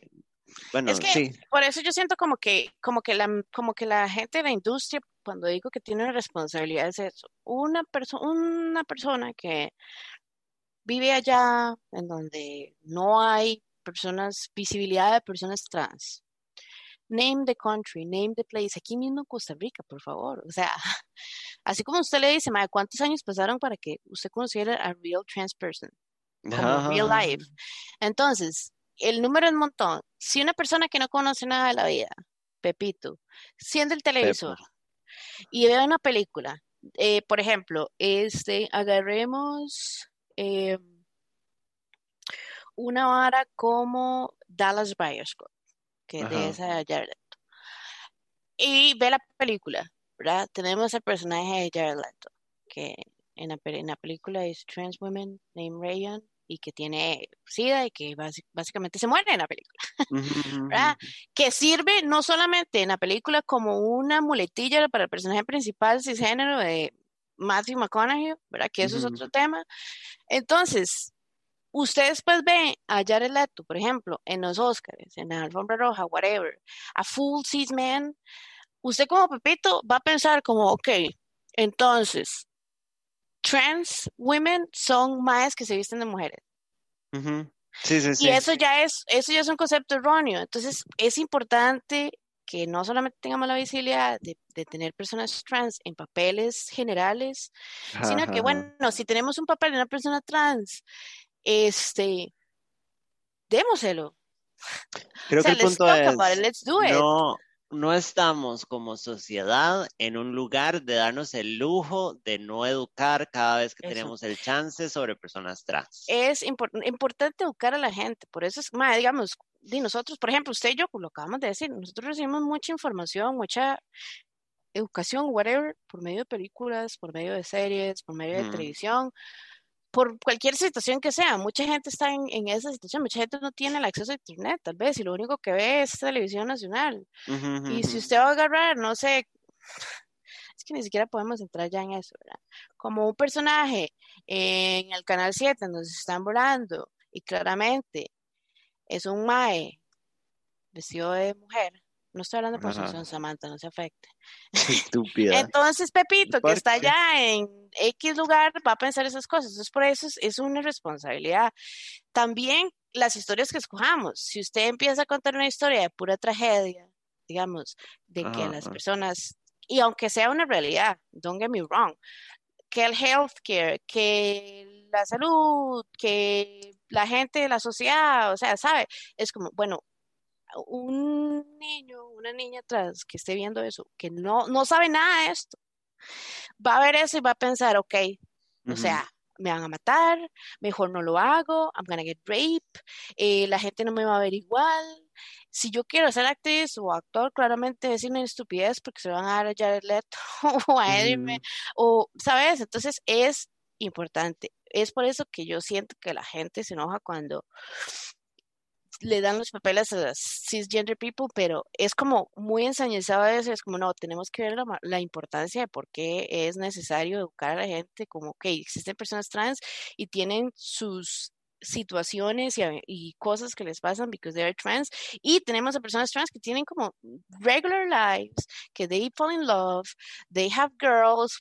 bueno, es que sí. Por eso yo siento como que, como que la, como que la gente de la industria, cuando digo que tiene responsabilidad es eso. Una persona, una persona que vive allá en donde no hay personas, visibilidad de personas trans. Name the country, name the place, aquí mismo en Costa Rica, por favor. O sea, así como usted le dice, ¿cuántos años pasaron para que usted conociera a real trans person? Como real life. Entonces, el número es un montón. Si una persona que no conoce nada de la vida, Pepito, siendo el televisor y ve una película, eh, por ejemplo, este, agarremos eh, una vara como Dallas Buyers Club, que es de esa Leto. Y ve la película, ¿verdad? Tenemos el personaje de Jared Leto, que en la, película es trans woman named Rayan y que tiene SIDA y que básicamente se muere en la película, ¿verdad? Que sirve no solamente en la película como una muletilla para el personaje principal cisgénero de Matthew McConaughey, ¿verdad? Que eso es otro tema. Entonces, usted después ve a Jared Leto, por ejemplo, en los Oscars, en la alfombra roja, whatever, a full cis man, usted como Pepito va a pensar como, ok, entonces, trans women son más que se visten de mujeres. Sí, sí, sí. Y eso ya es, eso ya es un concepto erróneo. Entonces, es importante que no solamente tengamos la visibilidad de, tener personas trans en papeles generales, sino que, bueno, si tenemos un papel de una persona trans, este, démoselo. Creo que el punto es, no, no estamos como sociedad en un lugar de darnos el lujo de no educar cada vez que tenemos el chance sobre personas trans. Es importante educar a la gente, por eso es, más, digamos, de nosotros, por ejemplo, usted y yo lo acabamos de decir, nosotros recibimos mucha información, mucha educación, whatever, por medio de películas, por medio de series, por medio de mm. televisión, por cualquier situación que sea. Mucha gente está en, en, esa situación, mucha gente no tiene el acceso a internet, tal vez, y lo único que ve es televisión nacional. y si usted va a agarrar, no sé, es que ni siquiera podemos entrar ya en eso, ¿verdad? Como un personaje en el canal 7 donde se están volando y claramente es un mae vestido de mujer. No estoy hablando por Susan Samantha, no se afecte. Estúpida. Entonces, Pepito, que está allá en X lugar, va a pensar esas cosas. Entonces, por eso es, una responsabilidad. También las historias que escojamos. Si usted empieza a contar una historia de pura tragedia, digamos, de que las personas, y aunque sea una realidad, don't get me wrong, que el healthcare, que la salud, que la gente la sociedad, o sea, ¿sabe? Es como, bueno, un niño, una niña atrás que esté viendo eso, que no, no sabe nada de esto, va a ver eso y va a pensar, ok, O sea, me van a matar, mejor no lo hago, I'm gonna get raped, eh, la gente no me va a ver igual. Si yo quiero ser actriz o actor, claramente es una estupidez porque se van a dar a Jared Leto o a Eddie, o, ¿sabes? Entonces es importante. Es por eso que yo siento que la gente se enoja cuando le dan los papeles a las cisgender people, pero es como muy ensañezado eso, es como, no, tenemos que ver la, importancia de por qué es necesario educar a la gente, como que existen personas trans y tienen sus situaciones y, cosas que les pasan because they're trans y tenemos a personas trans que tienen como regular lives que they fall in love they have girls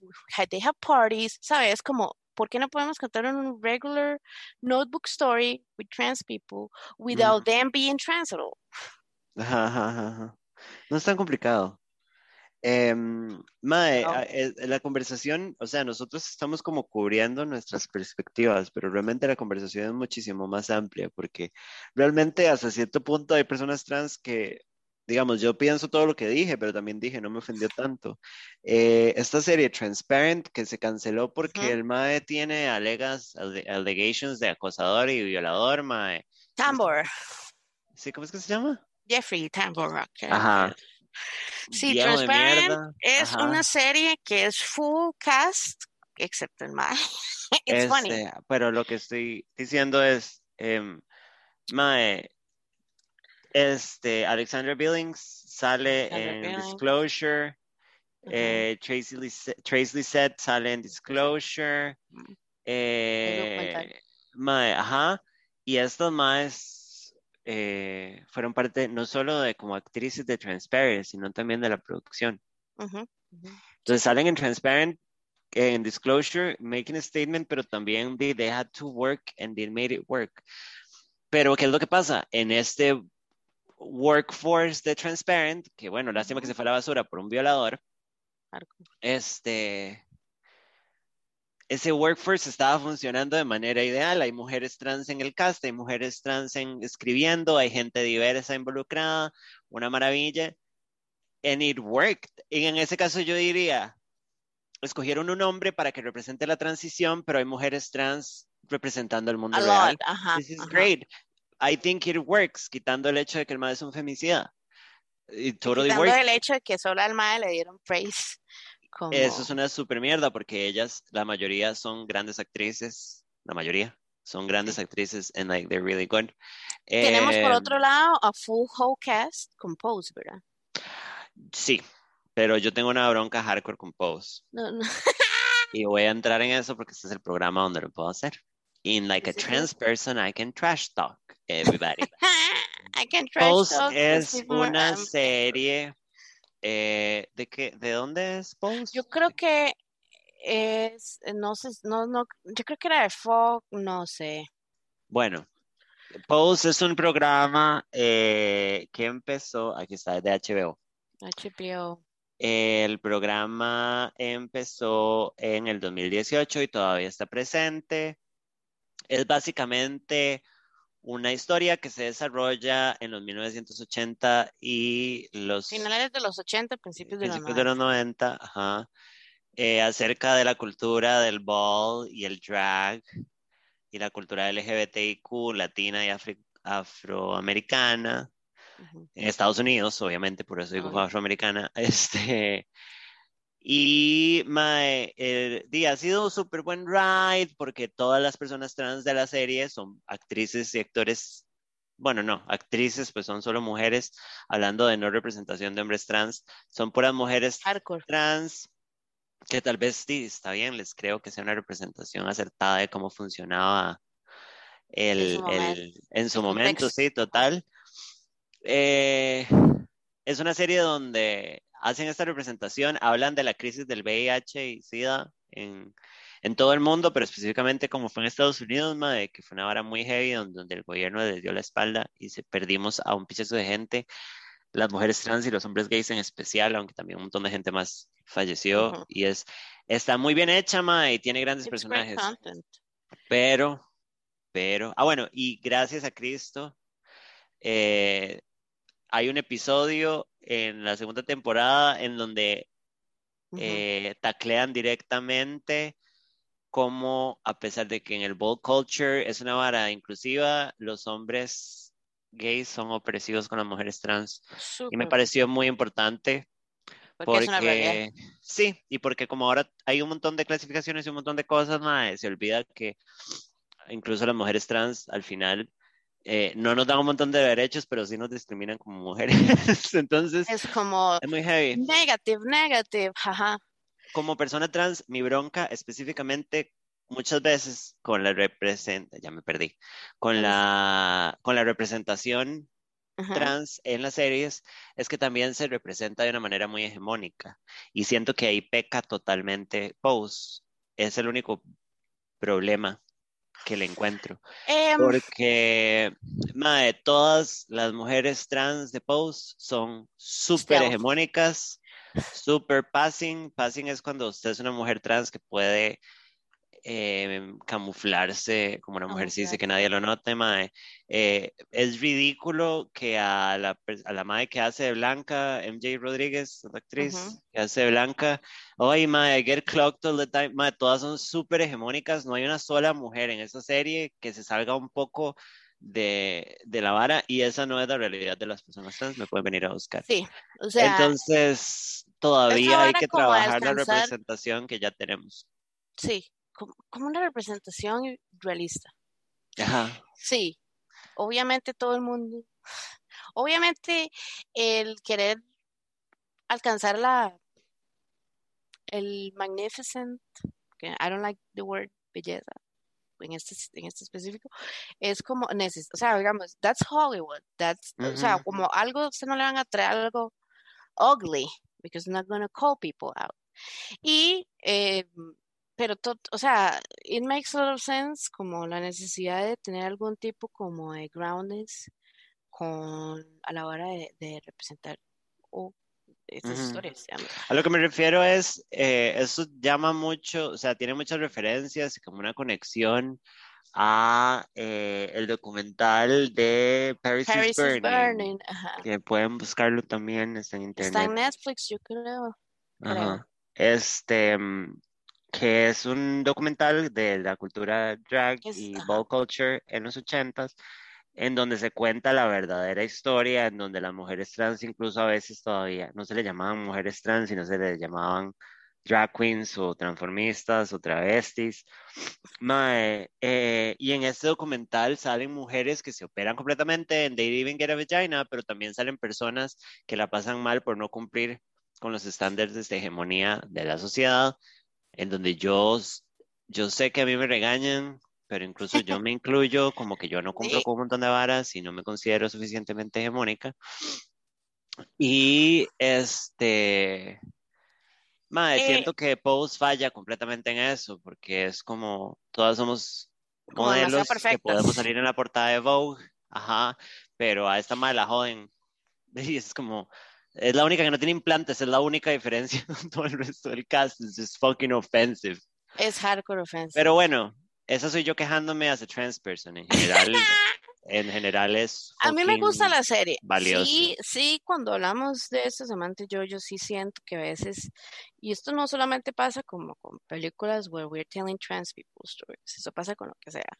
they have parties sabes como ¿por qué no podemos contar un regular notebook story with trans people without them being trans at all? No es tan complicado. Em, mae, eh, la conversación, o sea, nosotros estamos como cubriendo nuestras perspectivas, pero realmente la conversación es muchísimo más amplia porque realmente hasta cierto punto hay personas trans que digamos, yo pienso todo lo que dije, pero también dije, no me ofendió tanto. Eh, esta serie Transparent, que se canceló porque el MAE tiene alegas, allegations de acosador y violador, MAE. Tambor. Sí, ¿cómo es que se llama? Jeffrey Tambor. Ajá. Sí, Transparent es una serie que es full cast, excepto el MAE. It's funny. Este, pero lo que estoy diciendo es, eh, MAE, este, Alexandra Billings sale en Disclosure. Eh, Tracy, Lissette sale en Disclosure. Eh, ajá. Y estos más eh, fueron parte no solo de como actrices de Transparent, sino también de la producción. Entonces salen en Transparent, en Disclosure, making a statement, pero también they, they had to work and they made it work. Pero, ¿qué es lo que pasa? En este workforce de Transparent, que bueno, lástima que se fue a la basura por un violador. Este, ese workforce estaba funcionando de manera ideal. Hay mujeres trans en el cast, hay mujeres trans en escribiendo, hay gente diversa involucrada, una maravilla. And it worked. Y en ese caso yo diría, escogieron un hombre para que represente la transición, pero hay mujeres trans representando el mundo real. This is great. I think it works, quitando el hecho de que el MAE es un femicida. Y quitando el hecho de que solo al MAE le dieron praise. Eso es una super mierda porque ellas, la mayoría son grandes actrices, la mayoría son grandes actrices and like they're really good. Tenemos por otro em, lado a full whole cast con Pose, ¿verdad? Sí, pero yo tengo una bronca hardcore con Pose. No, no. y voy a entrar en eso porque este es el programa donde lo puedo hacer. In like a trans person, I can trash talk everybody. I can talk. es una serie eh, de qué, de dónde es Pose? Yo creo que es, no sé, no, no, yo creo que era de Fox, no sé. Bueno, Pose es un programa eh, que empezó, aquí está, de HBO. HBO. El programa empezó en el 2018 y todavía está presente. Es básicamente una historia que se desarrolla en los 1980 y los... Finales de los 80, principios de, los 90. de los 90. Ajá, eh, acerca de la cultura del ball y el drag y la cultura LGBTIQ latina y afroamericana. En Estados Unidos, obviamente, por eso digo afroamericana. Este, y mae, el día ha sido un súper buen ride porque todas las personas trans de la serie son actrices y actores, bueno, no, actrices pues son solo mujeres, hablando de no representación de hombres trans, son puras mujeres trans que tal vez sí, está bien, les creo que sea una representación acertada de cómo funcionaba el, en su momento, sí, total. Eh, es una serie donde hacen esta representación, hablan de la crisis del VIH y SIDA en, en todo el mundo, pero específicamente como fue en Estados Unidos, de que fue una vara muy heavy donde, el gobierno les dio la espalda y se perdimos a un pichazo de gente, las mujeres trans y los hombres gays en especial, aunque también un montón de gente más falleció y es está muy bien hecha, ma, y tiene grandes personajes. Pero, pero, ah, bueno, y gracias a Cristo, eh, hay un episodio en la segunda temporada en donde eh, taclean directamente como a pesar de que en el bold culture es una vara inclusiva, los hombres gays son opresivos con las mujeres trans. Y me pareció muy importante porque, sí, y porque como ahora hay un montón de clasificaciones y un montón de cosas, más se olvida que incluso las mujeres trans al final eh, no nos dan un montón de derechos, pero sí nos discriminan como mujeres. Entonces, es como es muy heavy. Negative, negative, jaja. Como persona trans, mi bronca específicamente muchas veces con la representación, ya me perdí, con la, con la representación trans en las series es que también se representa de una manera muy hegemónica y siento que ahí peca totalmente Pose. Es el único problema que le encuentro. Em, Porque, madre, todas las mujeres trans de Pose son súper hegemónicas, súper passing. Passing es cuando usted es una mujer trans que puede em, camuflarse como una mujer dice que nadie lo note, mae. Eh, es ridículo que a la, a la madre que hace de Blanca, MJ Rodríguez, la actriz que hace de Blanca, oye, mae, I get clocked all the time, mae, todas son súper hegemónicas, no hay una sola mujer en esa serie que se salga un poco de, de, la vara y esa no es la realidad de las personas trans, me pueden venir a buscar. Sí, o sea. Entonces, todavía hay que trabajar la representación que ya tenemos. Sí, como, como una representación realista. Ajá. Sí, obviamente todo el mundo, obviamente el querer alcanzar la, el magnificent, que I don't like the word belleza, en este, en este específico, es como, o sea, digamos, that's Hollywood, that's, o sea, como algo, se no le van a traer algo ugly, because they're not going to call people out. Y eh, pero, o sea, it makes a lot of sense como la necesidad de tener algún tipo como de groundness con, a la hora de, representar o estas historias. A lo que me refiero es, eh, eso llama mucho, o sea, tiene muchas referencias y como una conexión a eh, el documental de Paris, is Burning, que pueden buscarlo también, está en internet. Está en Netflix, yo creo. Este, mm, que es un documental de la cultura drag y ball culture en los ochentas, en donde se cuenta la verdadera historia, en donde las mujeres trans incluso a veces todavía no se le llamaban mujeres trans, sino se les llamaban drag queens o transformistas o travestis. Eh, y en este documental salen mujeres que se operan completamente en They Even Get a Vagina, pero también salen personas que la pasan mal por no cumplir con los estándares de hegemonía de la sociedad en donde yo, yo sé que a mí me regañan, pero incluso yo me incluyo como que yo no cumplo con un montón de varas y no me considero suficientemente hegemónica. Y este, madre, eh, siento que Pose falla completamente en eso, porque es como, todas somos modelos que podemos salir en la portada de Vogue, ajá, pero a esta madre la joden. Y es como, es la única que no tiene implantes, es la única diferencia con todo el resto del cast. Es just fucking offensive. Es hardcore offensive. Pero bueno, esa soy yo quejándome as a trans person. En general, en general es. A mí me gusta la serie. Valioso. Sí, sí, cuando hablamos de estos amantes, yo, yo sí siento que a veces, y esto no solamente pasa como con películas where we're telling trans people stories, eso pasa con lo que sea.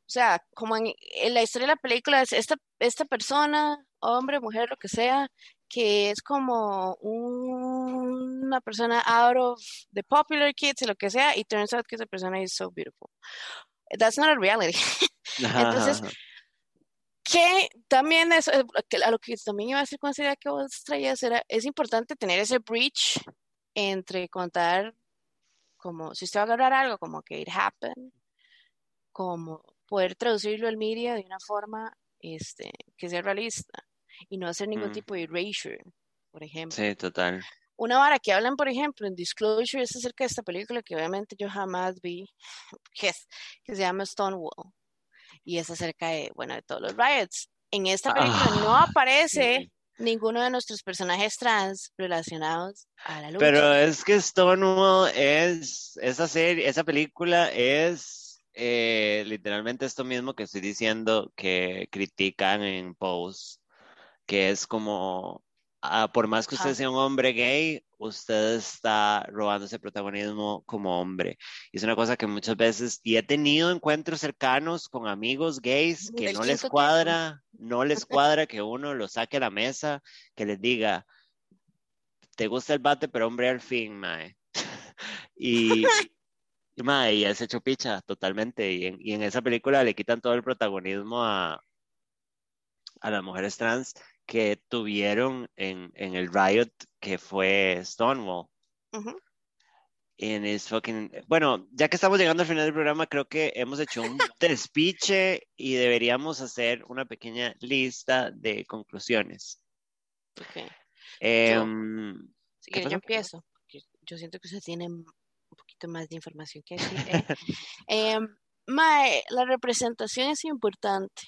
O sea, como en, en la historia de la película es esta, esta persona, hombre, mujer, lo que sea, que es como una persona out of the popular kids y lo que sea, y turns out que esa persona is so beautiful. That's not a reality. Entonces, que también es, eh, a lo que también iba a decir con esa que vos traías era, es importante tener ese bridge entre contar como, si usted va a agarrar algo como que it happened, como poder traducirlo al media de una forma este, que sea realista y no hacer ningún mm. tipo de erasure, por ejemplo. Sí, total. Una vara que hablan, por ejemplo, en Disclosure es acerca de esta película que obviamente yo jamás vi, que, que se llama Stonewall, y es acerca de, bueno, de todos los riots. En esta película no ah, aparece ninguno de nuestros personajes trans relacionados a la lucha. Pero es que Stonewall es, esa serie, esa película es eh, literalmente esto mismo que estoy diciendo que critican en Pose que es como ah, por más que usted sea un hombre gay, usted está robando ese protagonismo como hombre. Y es una cosa que muchas veces, y he tenido encuentros cercanos con amigos gays que no les cuadra, no les cuadra que uno lo saque a la mesa, que les diga, te gusta el bate, pero hombre al fin, mae. Y, y, mae, y él se echó picha totalmente. Y en, y en esa película le quitan todo el protagonismo a, a las mujeres trans que tuvieron en, en el riot que fue Stonewall. Ujú. And it's fucking... Bueno, ya que estamos llegando al final del programa, creo que hemos hecho un despiche y deberíamos hacer una pequeña lista de conclusiones. Ok. Em, Si ¿Qué quiere, yo empiezo. Yo siento que usted tiene un poquito más de información que decir. ¿eh? Em, mae, la representación es importante.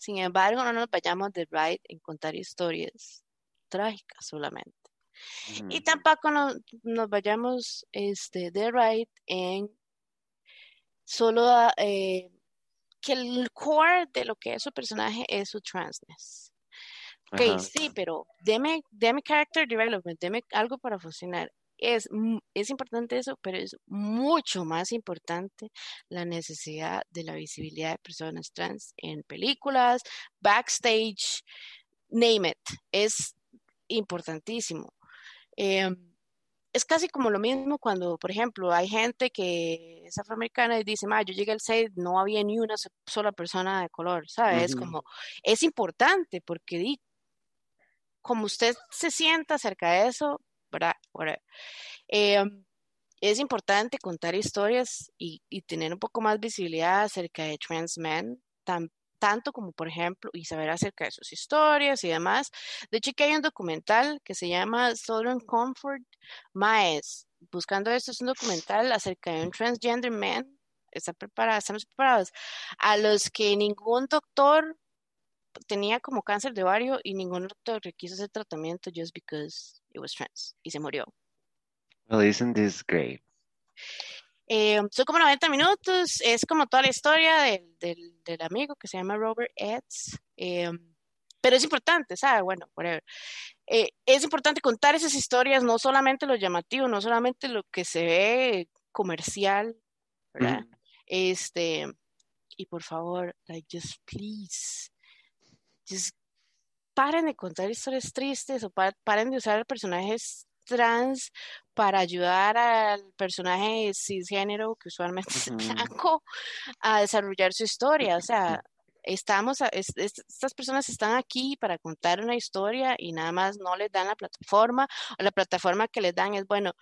Sin embargo, no nos vayamos de right en contar historias trágicas solamente. Y tampoco nos, nos vayamos este, de right en solo a, eh, que el core de lo que es su personaje es su transness. Ok, Ajá. sí, pero deme, deme character development, deme algo para funcionar. Es, es importante eso, pero es mucho más importante la necesidad de la visibilidad de personas trans en películas, backstage, name it. Es importantísimo. Em, es casi como lo mismo cuando, por ejemplo, hay gente que es afroamericana y dice, yo llegué al set, no había ni una so- sola persona de color, ¿sabes? Es Ujú. como, es importante porque como usted se sienta acerca de eso, Em, es importante contar historias y, tener un poco más visibilidad acerca de trans men, tan- tanto como, por ejemplo, y saber acerca de sus historias y demás. De hecho, hay un documental que se llama Southern Comfort Maes. Buscando esto, es un documental acerca de un transgender man. Está preparada, estamos preparados. A los que ningún doctor tenía como cáncer de ovario y ningún doctor quiso hacer tratamiento just because it was trans y se murió. Well, isn't this great? Eh, son como 90 minutos, es como toda la historia del, del, del amigo que se llama Robert Eds. eh, pero es importante, ¿sabes? Bueno, whatever. Eh, es importante contar esas historias, no solamente lo llamativo, no solamente lo que se ve comercial, ¿verdad? Este, y por favor, like, just please, just paren de contar historias tristes o pa- paren de usar personajes trans para ayudar al personaje cisgénero, que usualmente es blanco, a desarrollar su historia. O sea, estamos, a- es- es- estas personas están aquí para contar una historia y nada más no les dan la plataforma, o la plataforma que les dan es, bueno,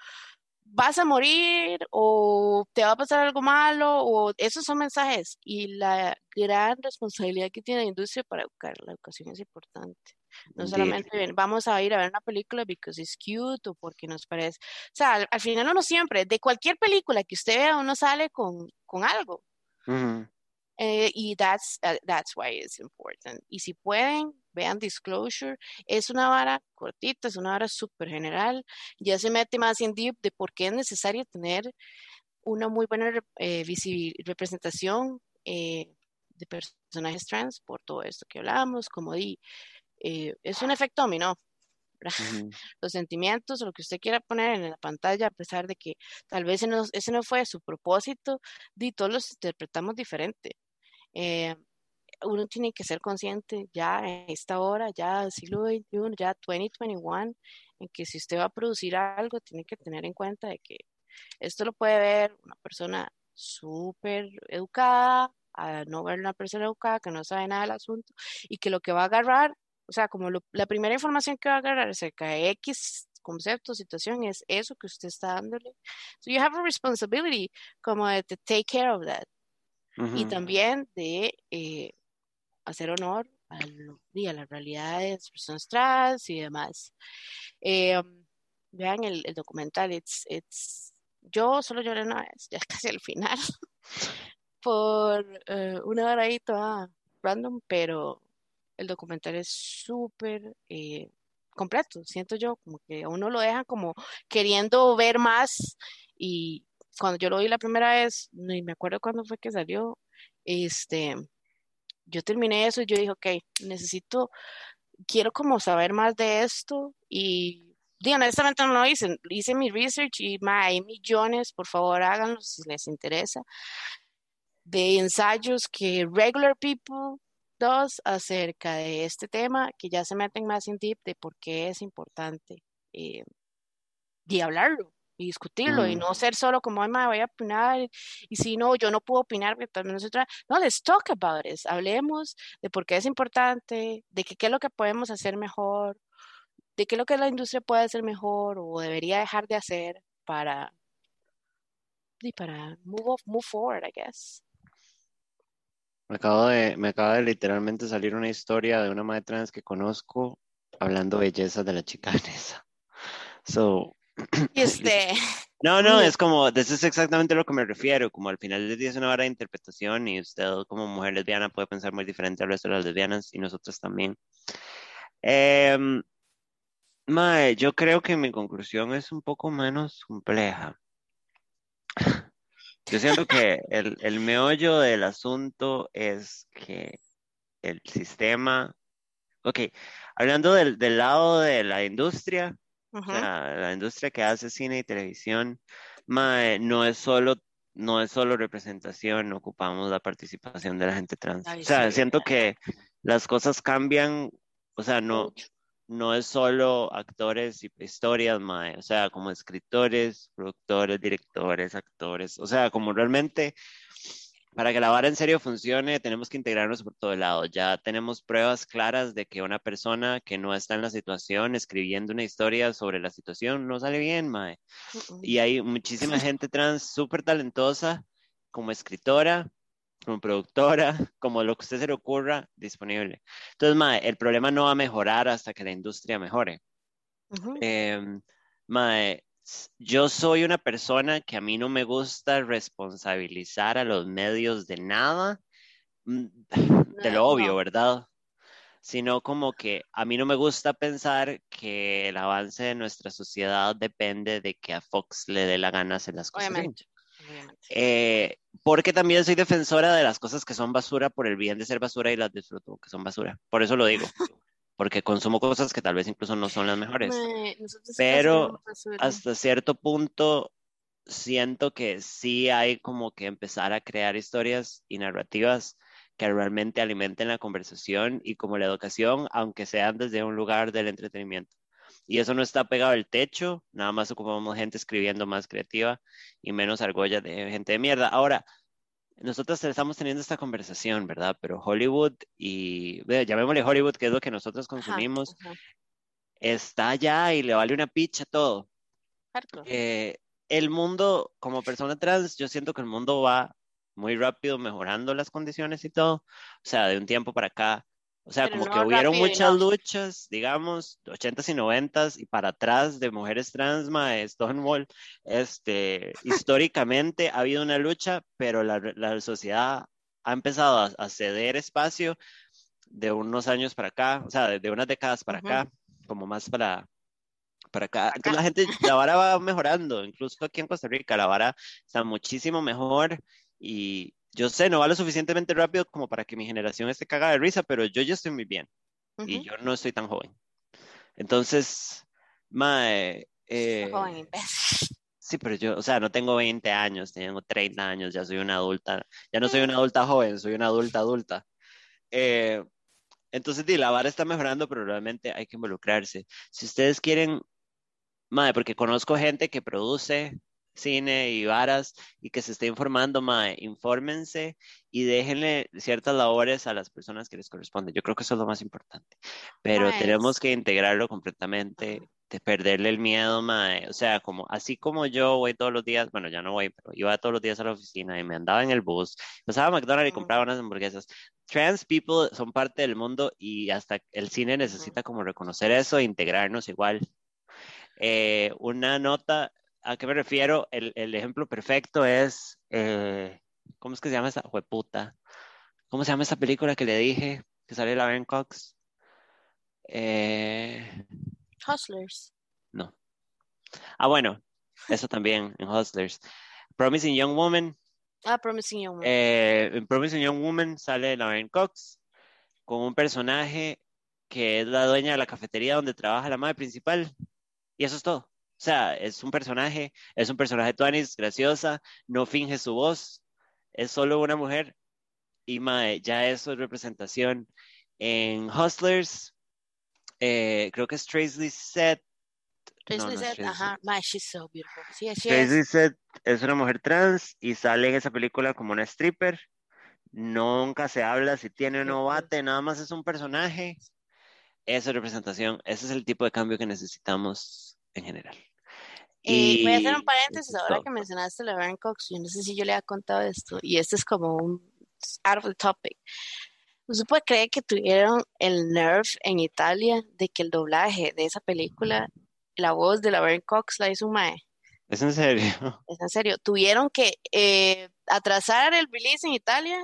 vas a morir o te va a pasar algo malo o esos son mensajes y la gran responsabilidad que tiene la industria para educar, la educación es importante. No solamente ven- vamos a ir a ver una película because it's cute o porque nos parece, o sea, al, al final uno siempre, de cualquier película que usted vea, uno sale con, con algo. Ujú. Eh, y that's, uh, that's why it's important. Y si pueden, vean Disclosure. Es una vara cortita, es una vara súper general. Ya se mete más en deep de por qué es necesario tener una muy buena eh, representación eh, de personajes trans por todo esto que hablamos. Como di, eh, es un efecto dominó. Ujú. Los sentimientos o lo que usted quiera poner en la pantalla, a pesar de que tal vez ese no, ese no fue su propósito, di, todos los interpretamos diferente. Eh, uno tiene que ser consciente ya en esta hora, ya siglo XXI, ya 2021, en que si usted va a producir algo, tiene que tener en cuenta de que esto lo puede ver una persona súper educada, a no ver una persona educada que no sabe nada del asunto y que lo que va a agarrar, o sea, como lo- la primera información que va a agarrar acerca de X concepto, situación, es eso que usted está dándole. So you have a responsibility como de to take care of that y también de eh, hacer honor a, lo- y a las realidades de las personas trans y demás. Eh, vean el, el documental, it's, it's, yo solo lloré una vez, ya casi al final, por eh, una hora ahí toda random, pero el documental es súper eh, completo, siento yo, como que a uno lo dejan como queriendo ver más y cuando yo lo vi la primera vez, ni me acuerdo cuándo fue que salió, este, yo terminé eso y yo dije, ok, necesito quiero como saber más de esto y, di, honestamente no lo hice, hice mi research y ma, hay millones, por favor háganlo si les interesa, de ensayos que regular people dos acerca de este tema que ya se meten más en deep de por qué es importante eh, y hablarlo y discutirlo y Mm, no ser solo como, ay, ma, voy a opinar y si no, yo no puedo opinar porque también nosotros, no, let's talk about it, hablemos de por qué es importante, de que, qué es lo que podemos hacer mejor, de qué es lo que la industria puede hacer mejor o debería dejar de hacer para, y para move, off- move forward, I guess. Me acabo de, me acaba de literalmente salir una historia de una madre trans que conozco hablando bellezas de la chica danesa. So, Y este, no, no, es como, eso es exactamente lo que me refiero, como al final del día es una hora de interpretación y usted como mujer lesbiana puede pensar muy diferente al resto de las lesbianas y nosotros también. Em, mae, yo creo que mi conclusión es un poco menos compleja. Yo siento que el, el meollo del asunto es que el sistema, ok, hablando del, del lado de la industria, o ujú, sea, la industria que hace cine y televisión, mae, no es solo, no es solo representación, ocupamos la participación de la gente trans. Ay, O sea, sí, siento que las cosas cambian, o sea, no, no es solo actores y historias, mae, o sea, como escritores, productores, directores, actores, o sea, como realmente para que la vara en serio funcione, tenemos que integrarnos por todo lado. Ya tenemos pruebas claras de que una persona que no está en la situación, escribiendo una historia sobre la situación, no sale bien, mae. Y hay muchísima gente trans súper talentosa, como escritora, como productora, como lo que a usted se le ocurra, disponible. Entonces, mae, el problema no va a mejorar hasta que la industria mejore. Em, mae, yo soy una persona que a mí no me gusta responsabilizar a los medios de nada, mm, de lo obvio. ¿verdad? Sino como que a mí no me gusta pensar que el avance de nuestra sociedad depende de que a Fox le dé la gana hacer las cosas bien. Obviamente, obviamente. Eh, porque también soy defensora de las cosas que son basura por el bien de ser basura y las disfruto que son basura. Por eso lo digo, porque consumo cosas que tal vez incluso no son las mejores. Pero hasta cierto punto siento que sí hay como que empezar a crear historias y narrativas que realmente alimenten la conversación y como la educación, aunque sean desde un lugar del entretenimiento. Y eso no está pegado al techo, nada más ocupamos gente escribiendo más creativa y menos argollas de gente de mierda. Ahora, nosotros estamos teniendo esta conversación, ¿verdad? Pero Hollywood y, ve, llamémosle Hollywood, que es lo que nosotros consumimos, ajá. está allá y le vale una picha todo. Eh, el mundo, como persona trans, yo siento que el mundo va muy rápido mejorando las condiciones y todo. O sea, de un tiempo para acá. O sea, Pero como no que hubieron rápido muchas enough. luchas, digamos, 80s y 90s y para atrás de mujeres trans, mae, Stonewall. Este, históricamente ha habido una lucha, pero la, la sociedad ha empezado a, a ceder espacio de unos años para acá, o sea, de, de unas décadas para Ujú. acá, como más para, para acá. Acá. Entonces la gente, la vara va mejorando, incluso aquí en Costa Rica, la vara está muchísimo mejor y yo sé, no va lo suficientemente rápido como para que mi generación esté cagada de risa, pero yo ya estoy muy bien y Ujú. yo no estoy tan joven. Entonces, mae, joven, eh, imbécil. sí, pero yo, o sea, no tengo 20 años, tengo 30 años, ya soy una adulta, ya no soy una adulta joven, soy una adulta adulta. Eh, entonces, di, la vara está mejorando, pero realmente hay que involucrarse. Si ustedes quieren, mae, porque conozco gente que produce cine y varas y que se está informando, mae, infórmense y déjenle ciertas labores a las personas que les corresponden. Yo creo que eso es lo más importante. Pero tenemos que integrarlo completamente, de perderle el miedo, mae. O sea, como así como yo voy todos los días, bueno, ya no voy, pero iba todos los días a la oficina y me andaba en el bus, pasaba a McDonald's y compraba unas hamburguesas. Trans people son parte del mundo y hasta el cine necesita como reconocer eso e integrarnos igual. Eh, una nota, ¿a qué me refiero? El, el ejemplo perfecto es, eh, ¿cómo es que se llama esa hueputa? ¿Cómo se llama esa película que le dije que sale la Ben Cox? Eh, Hustlers. no. Ah, bueno, eso también en Hustlers. Promising Young Woman. Ah, Promising Young Woman. eh, en Promising Young Woman sale la Ben Cox con un personaje que es la dueña de la cafetería donde trabaja la madre principal. Y eso es todo. O sea, es un personaje, es un personaje tuanis, graciosa, no finge su voz, es solo una mujer y mae, ya eso es representación. En Hustlers, eh, creo que es Tracy Set. Tracy Set, ajá, mae, she's so beautiful. Sí, Set es una mujer trans y sale en esa película como una stripper. Nunca se habla si tiene o no bate, nada más es un personaje. Esa es representación, ese es el tipo de cambio que necesitamos en general. Y, voy a hacer un paréntesis ahora que mencionaste a Laverne Cox. Yo no sé si yo le he contado esto, y este es como un out of the topic. ¿Usted puede creer que tuvieron el nerve en Italia de que el doblaje de esa película, la voz de Laverne Cox la hizo un mae? ¿Es en serio? Es en serio. Tuvieron que eh, atrasar el release en Italia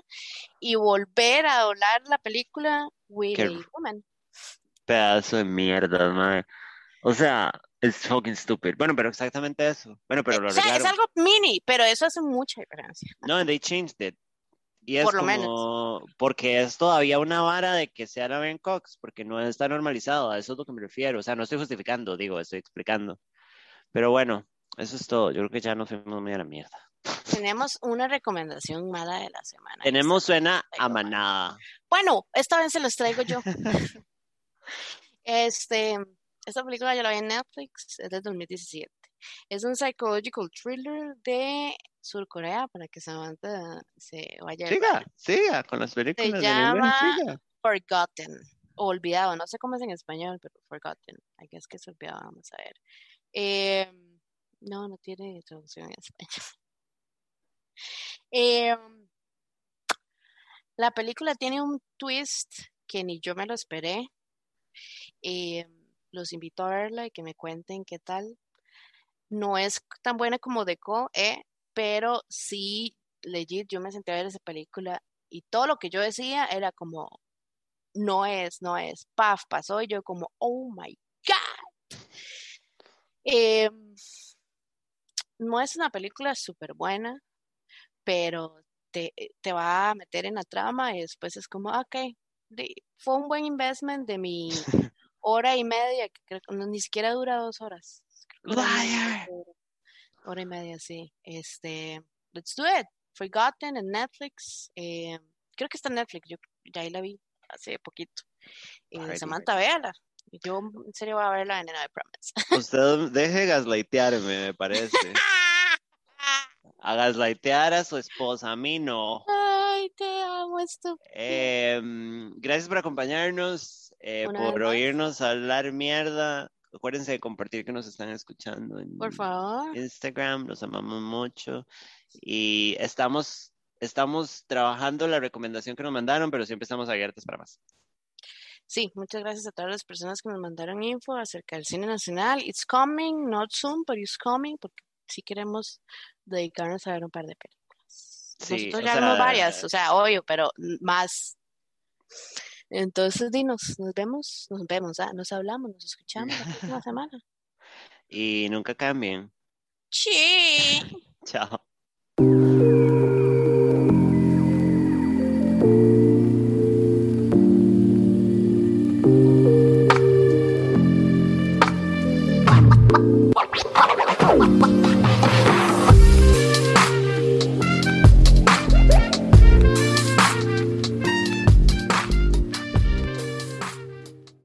y volver a doblar la película with a woman. Pedazo de mierda, mae. O sea, es fucking stupid. Bueno, pero exactamente eso. Bueno, pero lo o sea, es algo mini, pero eso hace mucha diferencia. No, they changed it. Y es Por lo como, menos. porque es todavía una vara de que sea la Ben Cox, porque no está normalizado, a eso es lo que me refiero. O sea, no estoy justificando, digo, estoy explicando. Pero bueno, eso es todo. Yo creo que ya nos fuimos muy a la mierda. Tenemos una recomendación mala de la semana. Tenemos suena a manada. Bueno, esta vez se los traigo yo. este, esta película yo la vi en Netflix, es del 2017. Es un psychological thriller de Surcorea para que Samantha se vaya. Siga, siga con las películas. Se llama Forgotten, o olvidado, no sé cómo es en español, pero Forgotten. I guess que es olvidado, vamos a ver. Em, no, no tiene traducción en español. Em, la película tiene un twist que ni yo me lo esperé. Eh, los invito a verla y que me cuenten qué tal. No es tan buena como Deco, eh, pero sí, legit, yo me senté a ver esa película y todo lo que yo decía era como, no es, no es, paf, pasó y yo como, oh my God. Eh, no es una película súper buena, pero te, te, va a meter en la trama y después es como, ok, fue un buen investment de mi hora y media, que creo que ni siquiera dura dos horas. Hora y media, sí. Este, let's do it. Forgotten en Netflix. Eh, creo que está en Netflix, yo ya ahí la vi hace poquito. Eh, Samantha, véala. Yo en serio voy a verla en I Promise. Usted deje gaslightearme, me parece. a gaslightear a su esposa, a mí no. Ay, te amo, estúpido. Em, gracias por acompañarnos. Eh, por oírnos hablar mierda. Acuérdense de compartir que nos están escuchando en por favor. Instagram, los amamos mucho. Y estamos, estamos trabajando la recomendación que nos mandaron, pero siempre estamos abiertos para más. Sí, muchas gracias a todas las personas que nos mandaron info acerca del cine nacional. It's coming, not soon, but it's coming, porque sí queremos dedicarnos a ver un par de películas. Sí, Nosotros ya vemos varias, o sea, obvio, pero más entonces, dinos, nos vemos, nos vemos, ah, nos hablamos, nos escuchamos la próxima semana. Y nunca cambien. Sí. Chao.